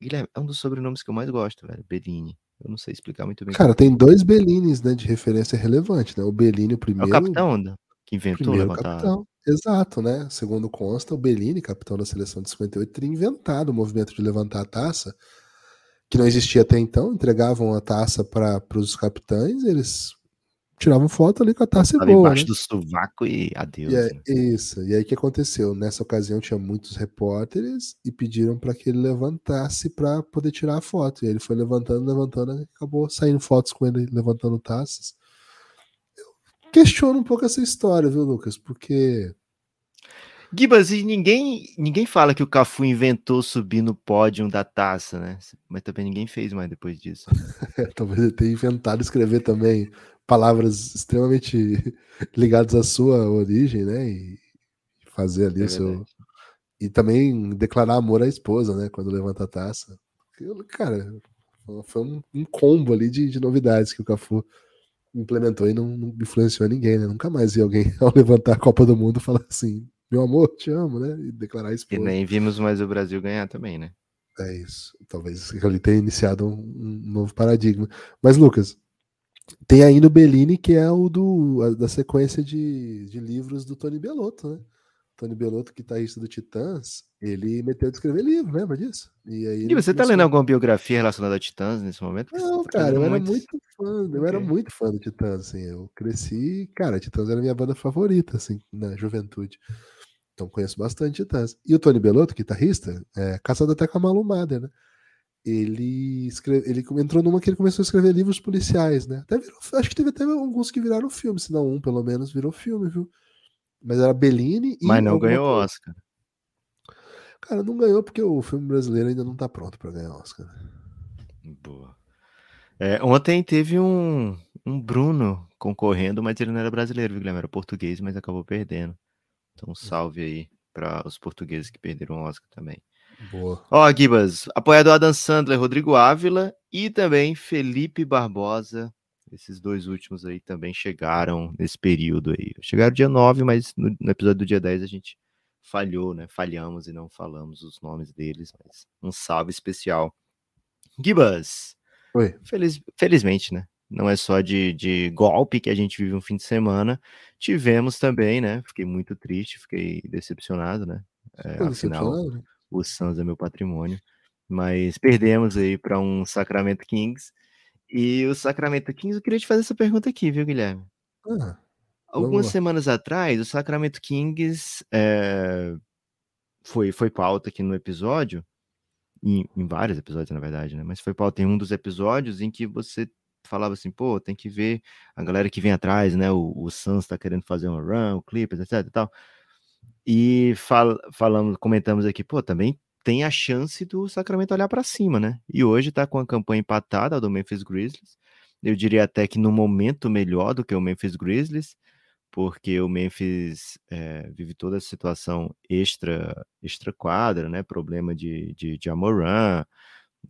Speaker 3: Guilherme, é um dos sobrenomes que eu mais gosto, velho, Bellini. Eu não sei explicar muito bem.
Speaker 2: Cara, tem dois Bellines, né, de referência relevante, né? O Bellini, o
Speaker 3: é
Speaker 2: primeiro.
Speaker 3: o capitão né, que inventou
Speaker 2: primeiro
Speaker 3: levantar...
Speaker 2: capitão. Exato, né? Segundo consta, o Bellini, capitão da seleção de 58, teria inventado o movimento de levantar a taça que não existia até então, entregavam a taça para os capitães, eles tiravam foto ali com a taça boa.
Speaker 3: embaixo
Speaker 2: Né?
Speaker 3: do sovaco e adeus.
Speaker 2: E é,
Speaker 3: né?
Speaker 2: isso. E aí o que aconteceu? Nessa ocasião tinha muitos repórteres e pediram para que ele levantasse para poder tirar a foto. E aí ele foi levantando, levantando, e acabou saindo fotos com ele levantando taças. Eu questiono um pouco essa história, viu, Lucas? Porque
Speaker 3: Gibas, e ninguém, ninguém fala que o Cafu inventou subir no pódio da taça, né? Mas também ninguém fez mais depois disso.
Speaker 2: talvez ele tenha inventado escrever também palavras extremamente ligadas à sua origem, né? E fazer ali
Speaker 3: É
Speaker 2: o seu. E também declarar amor à esposa, né? Quando levanta a taça. Eu, Cara, foi um, um combo ali de, de novidades que o Cafu implementou e não, não influenciou ninguém, né? Nunca mais vi alguém, ao levantar a Copa do Mundo, falar assim: meu amor, te amo, né? E declarar a
Speaker 3: E
Speaker 2: esposa.
Speaker 3: nem vimos mais o Brasil ganhar também, né?
Speaker 2: É isso. Talvez ele tenha iniciado um, um novo paradigma. Mas, Lucas, tem ainda o Bellini, que é o do, a- da sequência de, de livros do Tony Bellotto, né? Tony Bellotto, guitarrista do Titãs, ele meteu de escrever livro, lembra disso? E aí
Speaker 3: E você tá lendo alguma biografia relacionada a Titãs nesse momento? Porque
Speaker 2: Não,
Speaker 3: tá
Speaker 2: cara, eu era muito fã, eu era
Speaker 3: Ok.
Speaker 2: muito fã do Titãs, assim, eu cresci, cara, Titãs era minha banda favorita, assim, na juventude. Então conheço bastante Titãs. E o Tony Bellotto, guitarrista, é casado até com a Malu Mader, né? Ele, escreve, ele entrou numa que ele começou a escrever livros policiais, né? Até virou, acho que teve até alguns que viraram filme, se não um, pelo menos, virou filme, viu? Mas era Bellini e
Speaker 3: Mas não ganhou
Speaker 2: coisa-
Speaker 3: Oscar.
Speaker 2: Cara, não ganhou porque o filme brasileiro ainda não tá pronto pra ganhar Oscar.
Speaker 3: Boa. É, ontem teve um, um Bruno concorrendo, mas ele não era brasileiro, viu, Guilherme? Era português, mas acabou perdendo. Então, salve aí para os portugueses que perderam o Oscar também.
Speaker 2: Boa.
Speaker 3: Ó, Gibas, apoiador Adam Sandler, Rodrigo Ávila e também Felipe Barbosa. Esses dois últimos aí também chegaram nesse período aí. Chegaram dia 9, mas no, no episódio do dia 10 a gente falhou, né? Falhamos e não falamos os nomes deles, mas um salve especial. Gibas,
Speaker 2: Oi.
Speaker 3: feliz, felizmente, né? Não é só de, de golpe que a gente vive um fim de semana. Tivemos também, né? Fiquei muito triste, fiquei decepcionado, né? É, afinal,
Speaker 2: decepcionado?
Speaker 3: O Suns é meu patrimônio. Mas perdemos aí para um Sacramento Kings. E o Sacramento Kings, eu queria te fazer essa pergunta aqui, viu, Guilherme?
Speaker 2: Ah,
Speaker 3: Algumas semanas atrás, o Sacramento Kings é, foi, foi pauta aqui no episódio, em, em vários episódios, na verdade, né? Mas foi pauta em um dos episódios em que você falava assim, pô, tem que ver a galera que vem atrás, né? O, o Suns tá querendo fazer uma run, o Clippers, etc e tal. E fal, falamos, comentamos aqui, pô, também tem a chance do Sacramento olhar para cima, né? E hoje tá com a campanha empatada do Memphis Grizzlies. Eu diria até que no momento melhor do que o Memphis Grizzlies, porque o Memphis é, vive toda essa situação extra, extra quadra, né? Problema de, de, de Amoran,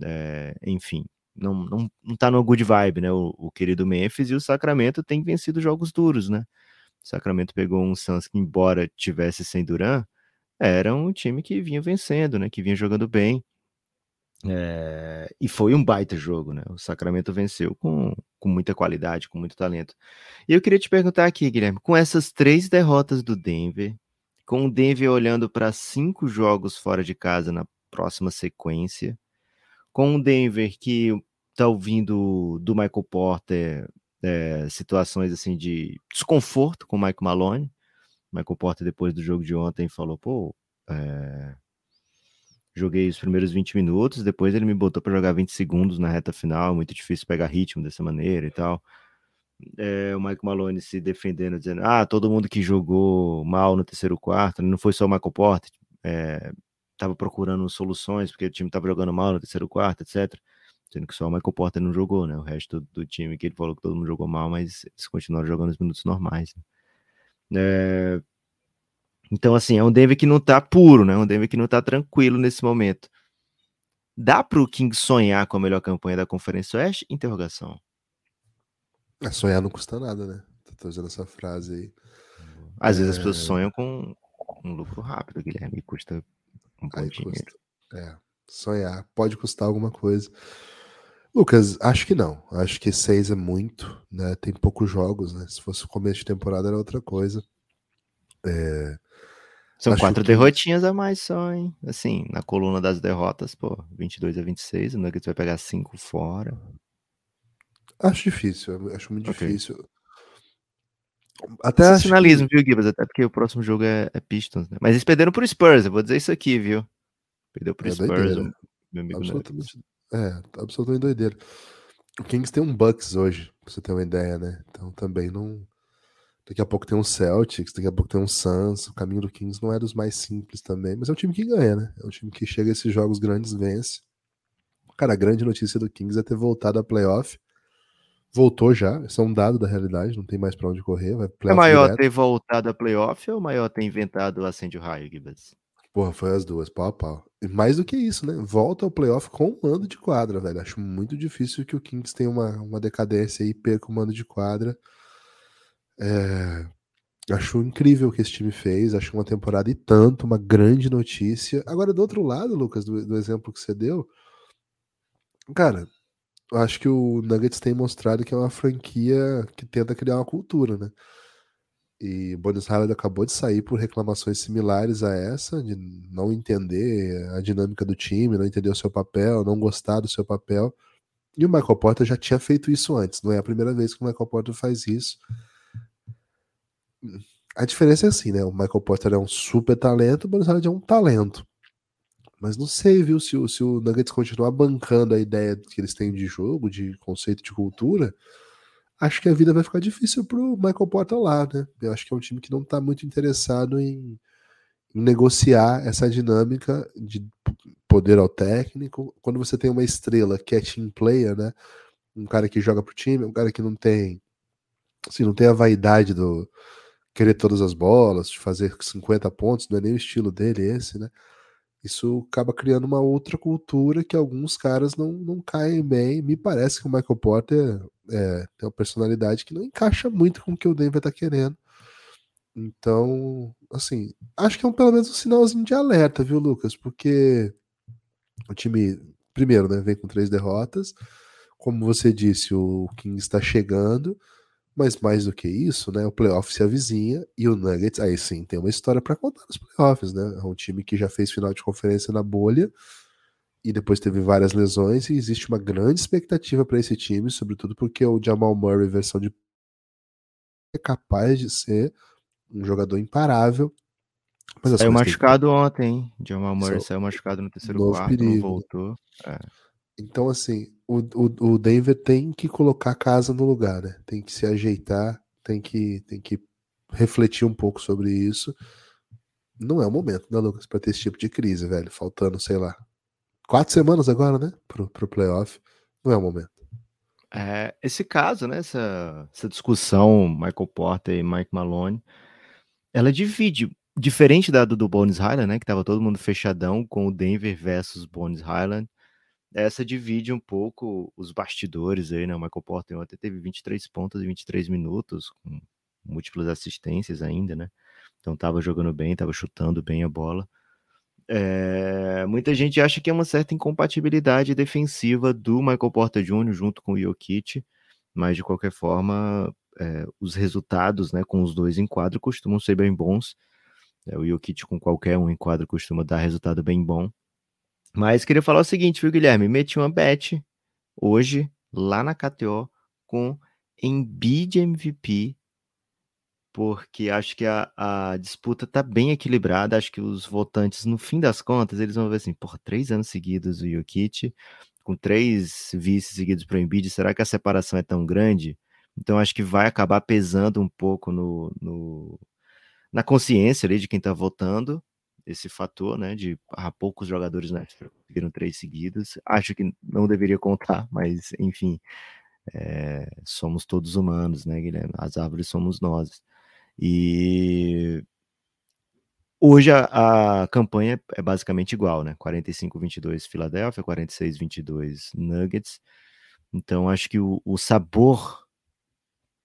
Speaker 3: é, enfim, não, não, não tá no good vibe, né? O, o, querido Memphis e o Sacramento tem vencido jogos duros, né? Sacramento pegou um Suns que, embora tivesse sem Duran, era um time que vinha vencendo, né? Que vinha jogando bem. É, e foi um baita jogo, né? O Sacramento venceu com, com muita qualidade, com muito talento. E eu queria te perguntar aqui, Guilherme, com essas três derrotas do Denver, com o Denver olhando para cinco jogos fora de casa na próxima sequência, com o Denver que tá ouvindo do Michael Porter é, situações assim de desconforto com o Mike Malone. Michael Porter, depois do jogo de ontem, falou: pô, é... joguei os primeiros 20 minutos, depois ele me botou para jogar 20 segundos na reta final, muito difícil pegar ritmo dessa maneira e tal. É, o Mike Malone se defendendo, dizendo: ah, todo mundo que jogou mal no terceiro quarto, não foi só o Michael Porter, é, tava procurando soluções, porque o time tava jogando mal no terceiro quarto, etc. Sendo que só o Michael Porter não jogou, né? O resto do, do time que ele falou que todo mundo jogou mal, mas eles continuaram jogando os minutos normais. Né? É... Então, assim, é um Denver que não tá puro, né? Um Denver que não tá tranquilo nesse momento. Dá pro King sonhar com a melhor campanha da Conferência Oeste? Interrogação.
Speaker 2: É, sonhar não custa nada, né? Tô usando essa frase aí.
Speaker 3: Às é... vezes as pessoas sonham com um lucro rápido, Guilherme, custa um bom
Speaker 2: aí
Speaker 3: dinheiro.
Speaker 2: Custa. É, sonhar pode custar alguma coisa. Lucas, acho que não. Acho que seis é muito, né? Tem poucos jogos, né? Se fosse o começo de temporada era outra coisa. É...
Speaker 3: São
Speaker 2: Acho
Speaker 3: quatro
Speaker 2: que-
Speaker 3: derrotinhas a mais só, hein? Assim, na coluna das derrotas, pô, 22 a 26, o Nuggets vai pegar 5 fora.
Speaker 2: Acho difícil, eu acho muito
Speaker 3: Ok.
Speaker 2: difícil. Até acho que-
Speaker 3: Sensacionalismo, viu, Gibas? Até porque o próximo jogo é, é Pistons, né? Mas eles perderam pro Spurs, eu vou dizer isso aqui, viu? Perdeu pro
Speaker 2: É
Speaker 3: Spurs,
Speaker 2: doideira.
Speaker 3: meu amigo Nuggets.
Speaker 2: É, absolutamente doideira. O Kings tem um Bucks hoje, pra você ter uma ideia, né? Então também não. Daqui a pouco tem um Celtics, daqui a pouco tem um Suns. O caminho do Kings não é dos mais simples também, mas é um time que ganha, né? É um time que chega a esses jogos grandes vence. Cara, a grande notícia do Kings é ter voltado a playoff. Voltou já, isso é um dado da realidade, não tem mais pra onde correr. Vai
Speaker 3: É maior
Speaker 2: direto.
Speaker 3: ter voltado a playoff ou maior ter inventado o acende o raio, Gibas?
Speaker 2: Porra, foi as duas, pau a pau. E mais do que isso, né? Volta ao playoff com o mando de quadra, velho. Acho muito difícil que o Kings tenha uma, uma decadência aí perca o mando de quadra. É, Acho incrível o que esse time fez. Acho uma temporada e tanto, uma grande notícia. Agora, do outro lado, Lucas, do, do exemplo que você deu, cara, acho que o Nuggets tem mostrado que é uma franquia que tenta criar uma cultura, né? E Bonis Highland acabou de sair por reclamações similares a essa, de não entender a dinâmica do time, não entender o seu papel, não gostar do seu papel. E o Michael Porter já tinha feito isso antes, não é a primeira vez que o Michael Porter faz isso. A diferença é assim, né? O Michael Porter é um super talento, o Bonis Highland é um talento. Mas não sei, viu, se, se o Nuggets continuar bancando a ideia que eles têm de jogo, de conceito de cultura, acho que a vida vai ficar difícil pro Michael Porter lá, né? Eu acho que é um time que não tá muito interessado em, em negociar essa dinâmica de poder ao técnico. Quando você tem uma estrela que é team player, né? Um cara que joga pro time, um cara que não tem assim, não tem a vaidade do querer todas as bolas, de fazer 50 pontos, não é nem o estilo dele esse, né? Isso acaba criando uma outra cultura que alguns caras não, não caem bem. Me parece que o Michael Porter é, tem uma personalidade que não encaixa muito com o que o Denver tá querendo. Então, assim, acho que é um, pelo menos um sinalzinho de alerta, viu, Lucas? Porque o time, primeiro, né, vem com três derrotas. Como você disse, o Kings está chegando, mas mais do que isso, né, o playoff se avizinha e o Nuggets, aí sim, tem uma história para contar nos playoffs, né? É um time que já fez final de conferência na bolha e depois teve várias lesões e existe uma grande expectativa para esse time, sobretudo porque o Jamal Murray, versão de é capaz de ser um jogador imparável. Mas as
Speaker 3: Saiu
Speaker 2: têm que-
Speaker 3: machucado ontem, hein? Jamal Murray
Speaker 2: é
Speaker 3: saiu machucado no terceiro quarto, não
Speaker 2: perigo.
Speaker 3: voltou.
Speaker 2: Então, assim, o, o, o Denver tem que colocar a casa no lugar, né? Tem que se ajeitar, tem que, tem que refletir um pouco sobre isso. Não é o momento, né, Lucas, pra ter esse tipo de crise, velho. Faltando, sei lá, quatro semanas agora, né? Pro, pro playoff. Não é o momento.
Speaker 3: É, esse caso, né, essa, essa discussão Michael Porter e Mike Malone, ela divide, diferente da do, do Bones Highland, né, que tava todo mundo fechadão com o Denver versus Bones Highland, essa divide um pouco os bastidores aí, né, o Michael Porter ontem teve 23 pontos em 23 minutos, com múltiplas assistências ainda, né, então tava jogando bem, tava chutando bem a bola. É, muita gente acha que é uma certa incompatibilidade defensiva do Michael Porter Jr. junto com o Jokic, mas de qualquer forma, é, os resultados né, com os dois em quadro costumam ser bem bons. É, o Jokic com qualquer um em quadro costuma dar resultado bem bom. Mas queria falar o seguinte, viu, Guilherme? Meti uma bet hoje lá na KTO com Embiid MVP porque acho que a, a disputa tá bem equilibrada. Acho que os votantes, no fim das contas, eles vão ver assim: por três anos seguidos o Jokic, com três vices seguidos para o Embiid, será que a separação é tão grande? Então acho que vai acabar pesando um pouco no, no na consciência ali de quem está votando esse fator, né, de ah, poucos jogadores né, conseguiram três seguidos. Acho que não deveria contar, mas enfim, é, somos todos humanos, né, Guilherme? As árvores somos nós. E hoje a, a, campanha é basicamente igual, né? 45-22 Filadélfia, 46-22 Nuggets. Então acho que o, o sabor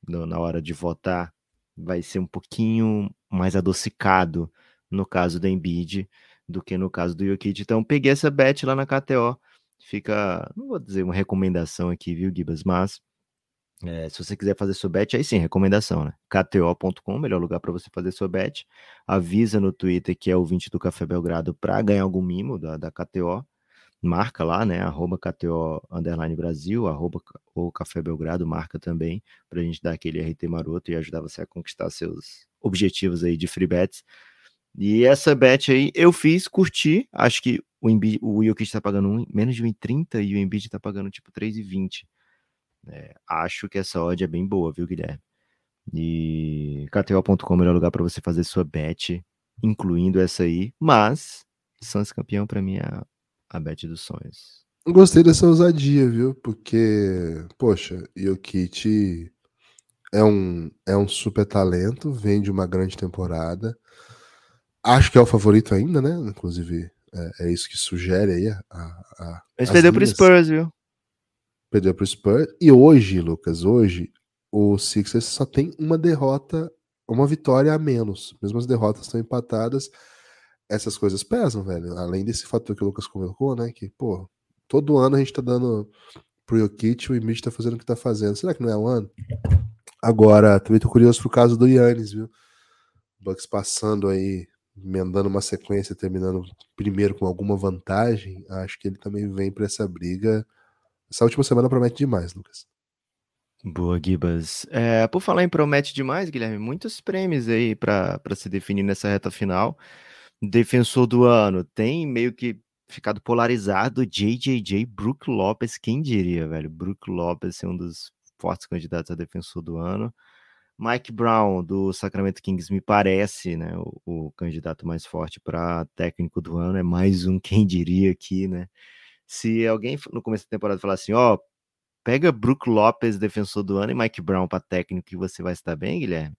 Speaker 3: na hora de votar vai ser um pouquinho mais adocicado no caso da Embiid do que no caso do Jokic. Então peguei essa bet lá na KTO. Fica, não vou dizer uma recomendação aqui, viu, Gibas, mas É, se você quiser fazer sua bet, aí sim, recomendação, né? KTO.com, melhor lugar para você fazer sua bet. Avisa no Twitter que é o 20 do Café Belgrado para ganhar algum mimo da, da KTO. Marca lá, né? Arroba KTO Underline Brasil, arroba o Café Belgrado, marca também, para a gente dar aquele RT maroto e ajudar você a conquistar seus objetivos aí de free bets. E essa bet aí eu fiz, curti. Acho que o, Embiid, o Jokic está pagando um, menos de 1,30 e o Embiid está pagando tipo 3,20. É, acho que essa odd é bem boa, viu, Guilherme? E KTO.com é o melhor lugar para você fazer sua bet, incluindo essa aí. Mas Suns campeão para mim é a bet dos sonhos.
Speaker 2: Gostei dessa ousadia, viu? Porque, poxa, Jokic é um, é um super talento, vem de uma grande temporada. Acho que é o favorito ainda, né? Inclusive, é, é isso que sugere aí a. a
Speaker 3: Mas perdeu pro Spurs, viu?
Speaker 2: Perdeu pro Spurs. E hoje, Lucas, hoje, o Sixers só tem uma derrota, uma vitória a menos. Mesmo as derrotas estão empatadas. Essas coisas pesam, velho. Além desse fator que o Lucas colocou, né? Que, pô, todo ano a gente tá dando pro Jokic, o Embiid tá fazendo o que tá fazendo. Será que não é um ano? Agora, também tô curioso pro caso do Yannis, viu? Bucks passando aí emendando uma sequência, terminando primeiro com alguma vantagem, acho que ele também vem para essa briga. Essa última semana promete demais, Lucas.
Speaker 3: Boa, Gibas. É, por falar em promete demais, Guilherme, muitos prêmios aí para se definir nessa reta final. Defensor do ano tem meio que ficado polarizado. JJJ, Brook Lopes, quem diria, velho? Brook Lopes ser um dos fortes candidatos a defensor do ano. Mike Brown, do Sacramento Kings, me parece né, o, o candidato mais forte para técnico do ano. É mais um quem diria aqui, né? Se alguém no começo da temporada falar assim, ó, pega Brook Lopes, defensor do ano, e Mike Brown para técnico que você vai estar bem, Guilherme,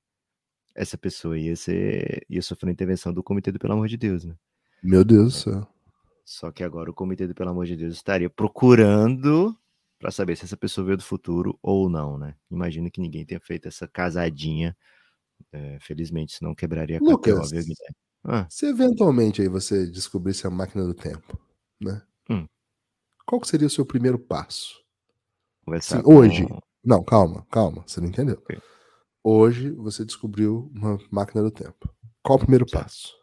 Speaker 3: essa pessoa ia, ser, ia sofrer intervenção do Comitê do Pelo Amor de Deus, né?
Speaker 2: Meu Deus do céu.
Speaker 3: Só que agora o Comitê do Pelo Amor de Deus estaria procurando para saber se essa pessoa veio do futuro ou não, né? Imagino que ninguém tenha feito essa casadinha. É, felizmente, senão quebraria a
Speaker 2: Lucas, viu? Ah. Se eventualmente aí você descobrisse a máquina do tempo, né? Hum. Qual seria o seu primeiro passo? Sim, com... Hoje. Não, calma, calma, você não entendeu. Okay. Hoje você descobriu uma máquina do tempo. Qual o primeiro certo. passo?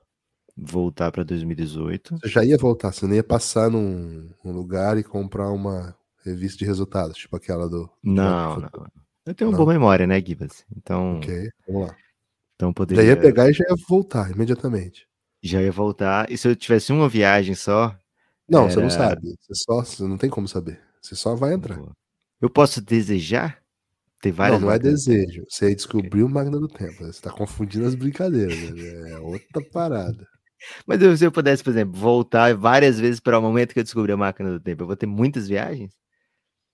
Speaker 3: Voltar para 2018.
Speaker 2: Você já ia voltar, você não ia passar num, num lugar e comprar uma revista de resultados, tipo aquela do.
Speaker 3: Não, não. Eu tenho uma boa memória, né, Gibas? Então.
Speaker 2: Ok, vamos lá.
Speaker 3: Então poderia.
Speaker 2: Já ia pegar e já ia voltar imediatamente.
Speaker 3: Já ia voltar. E se eu tivesse uma viagem só?
Speaker 2: Não, era... você não sabe. Você só, você não tem como saber. Você só vai entrar.
Speaker 3: Eu posso desejar ter várias.
Speaker 2: Não, não é desejo. Você descobriu okay. máquina do tempo. Você está confundindo as brincadeiras. Né? É outra parada.
Speaker 3: Mas se eu pudesse, por exemplo, voltar várias vezes para o momento que eu descobri a máquina do tempo, eu vou ter muitas viagens?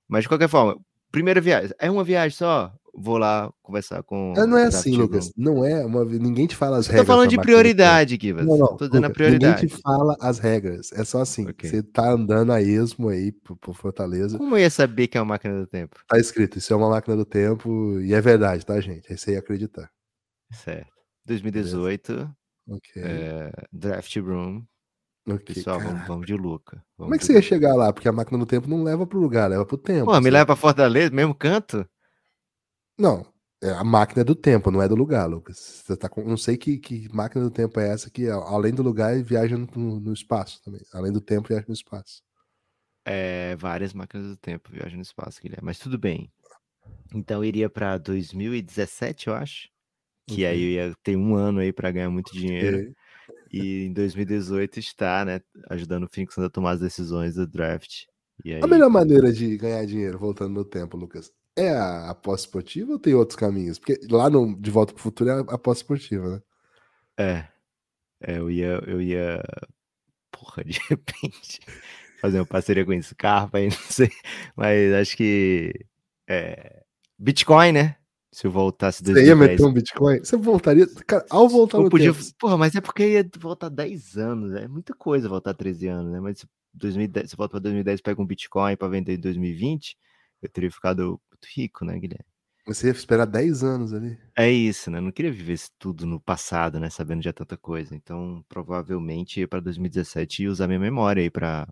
Speaker 3: Mas de qualquer forma, primeira viagem, é uma viagem só? Vou lá conversar com.
Speaker 2: É, não é assim, Lucas. Não é uma. Ninguém te fala as regras.
Speaker 3: Tô falando de prioridade, Kivas. Não, não. Tô dando Lucas, a prioridade.
Speaker 2: Ninguém te fala as regras. É só assim. Okay. Você tá andando a esmo aí por, por, Fortaleza.
Speaker 3: Como eu ia saber que é uma máquina do tempo?
Speaker 2: Tá escrito, isso é uma máquina do tempo e é verdade, tá, gente? É isso aí acreditar.
Speaker 3: Certo. 2018. Ok. É, Draft Room. Okay, Pessoal, vamos, vamos, de Luca. Vamos
Speaker 2: Como é que você ia chegar lá? Porque a máquina do tempo não leva pro lugar, leva pro tempo.
Speaker 3: Pô, me leva pra Fortaleza, mesmo canto?
Speaker 2: Não, é a máquina do tempo, não é do lugar, Lucas. Você tá com... Não sei que, que máquina do tempo é essa que, além do lugar, viaja no, no espaço também. Além do tempo, viaja no espaço.
Speaker 3: É, várias máquinas do tempo viajam no espaço, Guilherme. Mas tudo bem. Então eu iria para 2017, eu acho. Que uhum. aí eu ia ter um ano aí para ganhar muito dinheiro. E em 2018 está, né, ajudando o Phoenix a tomar as decisões do draft. Aí...
Speaker 2: A melhor maneira de ganhar dinheiro, voltando no tempo, Lucas, é a aposta esportiva ou tem outros caminhos? Porque lá no De Volta para o Futuro é a aposta esportiva, né?
Speaker 3: É. é. eu ia, eu ia, porra, de repente, fazer uma parceria com esse Scarpa aí, não sei, mas acho que é, Bitcoin, né? Se eu voltasse
Speaker 2: 2010. Você ia meter um Bitcoin? Você voltaria. Cara, ao voltar eu no
Speaker 3: podia,
Speaker 2: tempo.
Speaker 3: Porra, mas é porque ia voltar 10 anos. É muita coisa voltar 13 anos, né? Mas se 2010, se volta para 2010 pega um Bitcoin para vender em 2020, eu teria ficado muito rico, né, Guilherme?
Speaker 2: Você ia esperar 10 anos ali.
Speaker 3: É isso, né? Eu não queria viver isso tudo no passado, né? Sabendo já tanta coisa. Então, provavelmente, para 2017 e usar minha memória aí para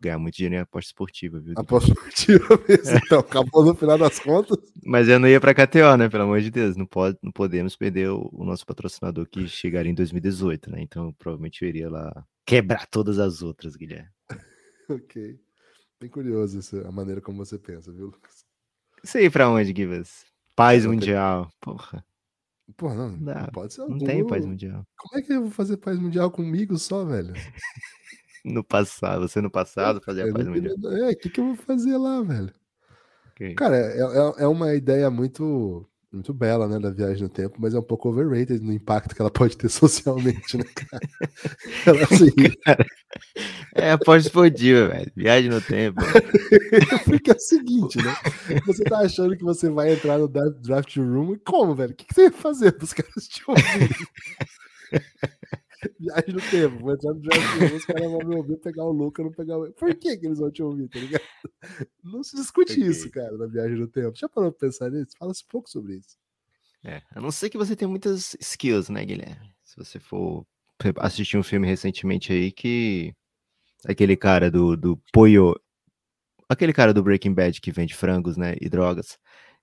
Speaker 3: ganhar muito dinheiro em aposta esportiva, viu?
Speaker 2: Aposta esportiva mesmo, é. então, acabou no final das contas.
Speaker 3: Mas eu não ia pra KTO, né? Pelo amor de Deus. Não, pode, não podemos perder o, o nosso patrocinador que chegaria em 2018, né? Então provavelmente eu iria lá quebrar todas as outras, Guilherme.
Speaker 2: ok. Bem curioso essa, a maneira como você pensa, viu, Lucas?
Speaker 3: Sei pra onde, Givas? Paz mundial. Porra.
Speaker 2: Porra, não, não, não pode ser
Speaker 3: Não tem paz mundial.
Speaker 2: Como é que eu vou fazer paz mundial comigo só, velho?
Speaker 3: no passado, você no passado fazia
Speaker 2: é,
Speaker 3: paz mundial.
Speaker 2: É, o que, que eu vou fazer lá, velho? Okay. Cara, é, é, é uma ideia muito muito bela, né, da viagem no tempo, mas é um pouco overrated no impacto que ela pode ter socialmente, né, cara? ela, assim...
Speaker 3: cara, é a pós-esportiva, velho. Viagem no tempo.
Speaker 2: Porque é o seguinte, né? Você tá achando que você vai entrar no draft room e como, velho? O que, que você vai fazer para os caras te ouvirem? Viagem no tempo, vou entrar no room, os caras vão me ouvir pegar o Luca, não pegar o. Por que, que eles vão te ouvir, tá ligado? Não se discute okay. isso, cara, na viagem no tempo. Já parou pra pensar nisso? Fala-se pouco sobre isso.
Speaker 3: É, a não ser que você tenha muitas skills, né, Guilherme? Se você for assistir um filme recentemente aí que aquele cara do, do Poyo, aquele cara do Breaking Bad que vende frangos, né, e drogas,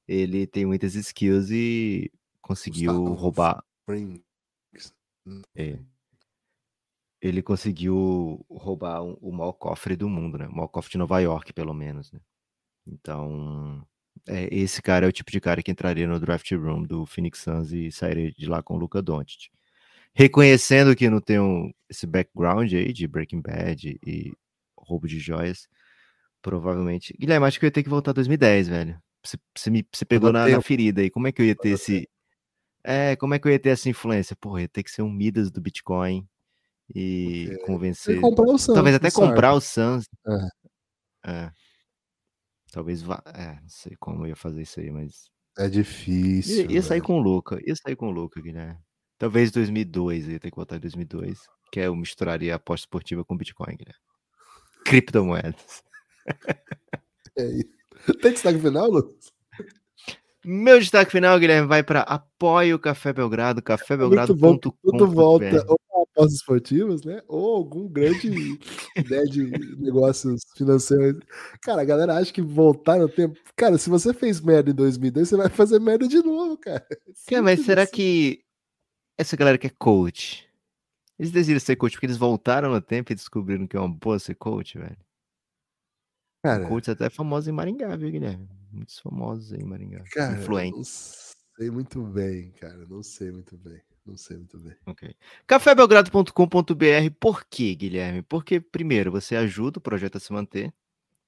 Speaker 3: ele tem muitas skills e conseguiu Gustavo roubar. É ele conseguiu roubar um, o maior cofre do mundo, né? O maior cofre de Nova York, pelo menos, né? Então, é, esse cara é o tipo de cara que entraria no draft room do Phoenix Suns e sairia de lá com o Luca Doncic. Reconhecendo que não tem um, esse background aí de Breaking Bad e roubo de joias, provavelmente... Guilherme, acho que eu ia ter que voltar a 2010, velho. Você, você me você pegou na, na, ferida aí. Como é que eu ia ter esse... É, como é que eu ia ter essa influência? Porra, ia ter que ser um Midas do Bitcoin e convencer.
Speaker 2: Suns,
Speaker 3: Talvez até comprar o Suns. É. é. Talvez vá. É, não sei como eu ia fazer isso aí, mas.
Speaker 2: É difícil.
Speaker 3: Ia, ia sair com o Luca. Ia sair com o Luca, Guilherme. Talvez 2002, ia ter que voltar em 2002. Que é eu misturaria a aposta esportiva com Bitcoin, Guilherme. Criptomoedas.
Speaker 2: É isso. Tem destaque final, Lucas?
Speaker 3: Meu destaque final, Guilherme, vai para apoio o Café Belgrado, cafébelgrado.com.
Speaker 2: Tudo volta pós esportivas, né? Ou algum grande ideia de negócios financeiros. Cara, a galera acha que voltar no tempo. Cara, se você fez merda em 2002, você vai fazer merda de novo, cara.
Speaker 3: É mas será assim. que essa galera que é coach, eles decidiram ser coach porque eles voltaram no tempo e descobriram que é uma boa ser coach, velho? Cara, coach até famoso em Maringá, viu, Guilherme? Muitos famosos aí em Maringá.
Speaker 2: Cara, Influentes. Não sei muito bem, cara. Não sei muito bem. Não sei muito bem.
Speaker 3: Ok. Cafébelgrado.com.br, por quê, Guilherme? Porque, primeiro, você ajuda o projeto a se manter,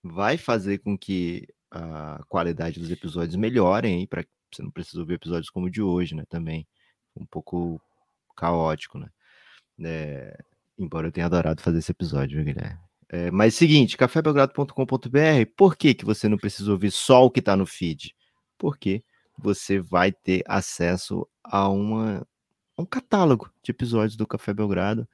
Speaker 3: vai fazer com que a qualidade dos episódios melhorem para você não precisa ouvir episódios como o de hoje, né? Também um pouco caótico, né? É, embora eu tenha adorado fazer esse episódio, viu, Guilherme? É, mas seguinte, cafébelgrado.com.br, por que, que você não precisa ouvir só o que está no feed? Porque você vai ter acesso a uma um catálogo de episódios do Café Belgrado.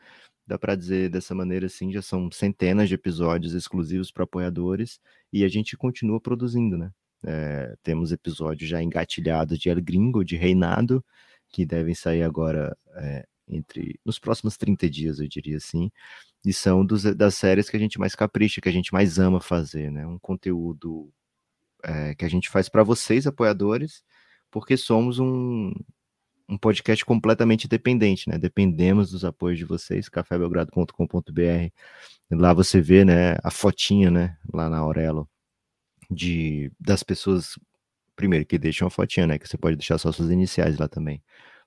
Speaker 3: Dá para dizer dessa maneira assim, já são centenas de episódios exclusivos para apoiadores e a gente continua produzindo, né? É, temos episódios já engatilhados de El Gringo, de Reinado, que devem sair agora é, entre nos próximos 30 dias, eu diria assim, e são dos, das séries que a gente mais capricha, que a gente mais ama fazer, né? Um conteúdo é, que a gente faz para vocês, apoiadores, porque somos um, um podcast completamente dependente, né? Dependemos dos apoios de vocês, cafébelgrado.com.br. Lá você vê, né, a fotinha, né, lá na Aurelo, de, das pessoas, primeiro, que deixam a fotinha, né, que você pode deixar só suas iniciais lá também.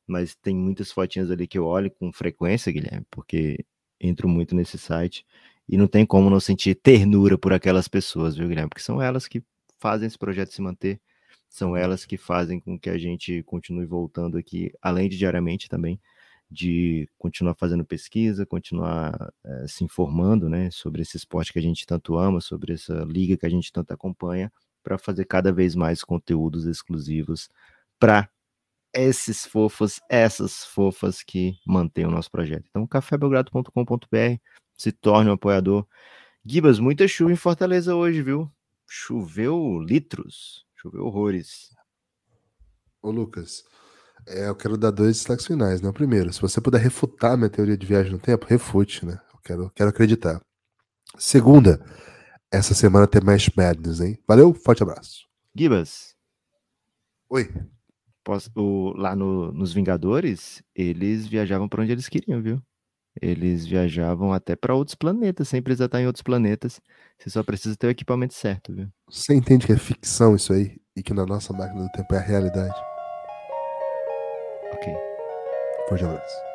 Speaker 3: Mas tem muitas fotinhas ali que eu olho com frequência, Guilherme, porque entro muito nesse site e não tem como não sentir ternura por aquelas pessoas, viu, Guilherme? Porque são elas que fazem esse projeto se manter são elas que fazem com que a gente continue voltando aqui, além de diariamente também, de continuar fazendo pesquisa, continuar é, se informando né, sobre esse esporte que a gente tanto ama, sobre essa liga que a gente tanto acompanha, para fazer cada vez mais conteúdos exclusivos para esses fofos, essas fofas que mantêm o nosso projeto. Então, cafébelgrado.com.br, se torne um apoiador. Gibas, muita chuva em Fortaleza hoje, viu? Choveu litros. Choveu horrores.
Speaker 2: Ô, Lucas, é, eu quero dar dois destaques finais, né? O primeiro, se você puder refutar minha teoria de viagem no tempo, refute, né? Eu quero, quero acreditar. Segunda, essa semana tem mais Madness, hein? Valeu, forte abraço.
Speaker 3: Gibas.
Speaker 2: Oi.
Speaker 3: O, lá no, nos Vingadores, eles viajavam para onde eles queriam, viu? Eles viajavam até para outros planetas, sem precisar estar em outros planetas. Você só precisa ter o equipamento certo, viu?
Speaker 2: Você entende que é ficção isso aí? E que na nossa máquina do tempo é a realidade?
Speaker 3: Ok.
Speaker 2: Forte abraço.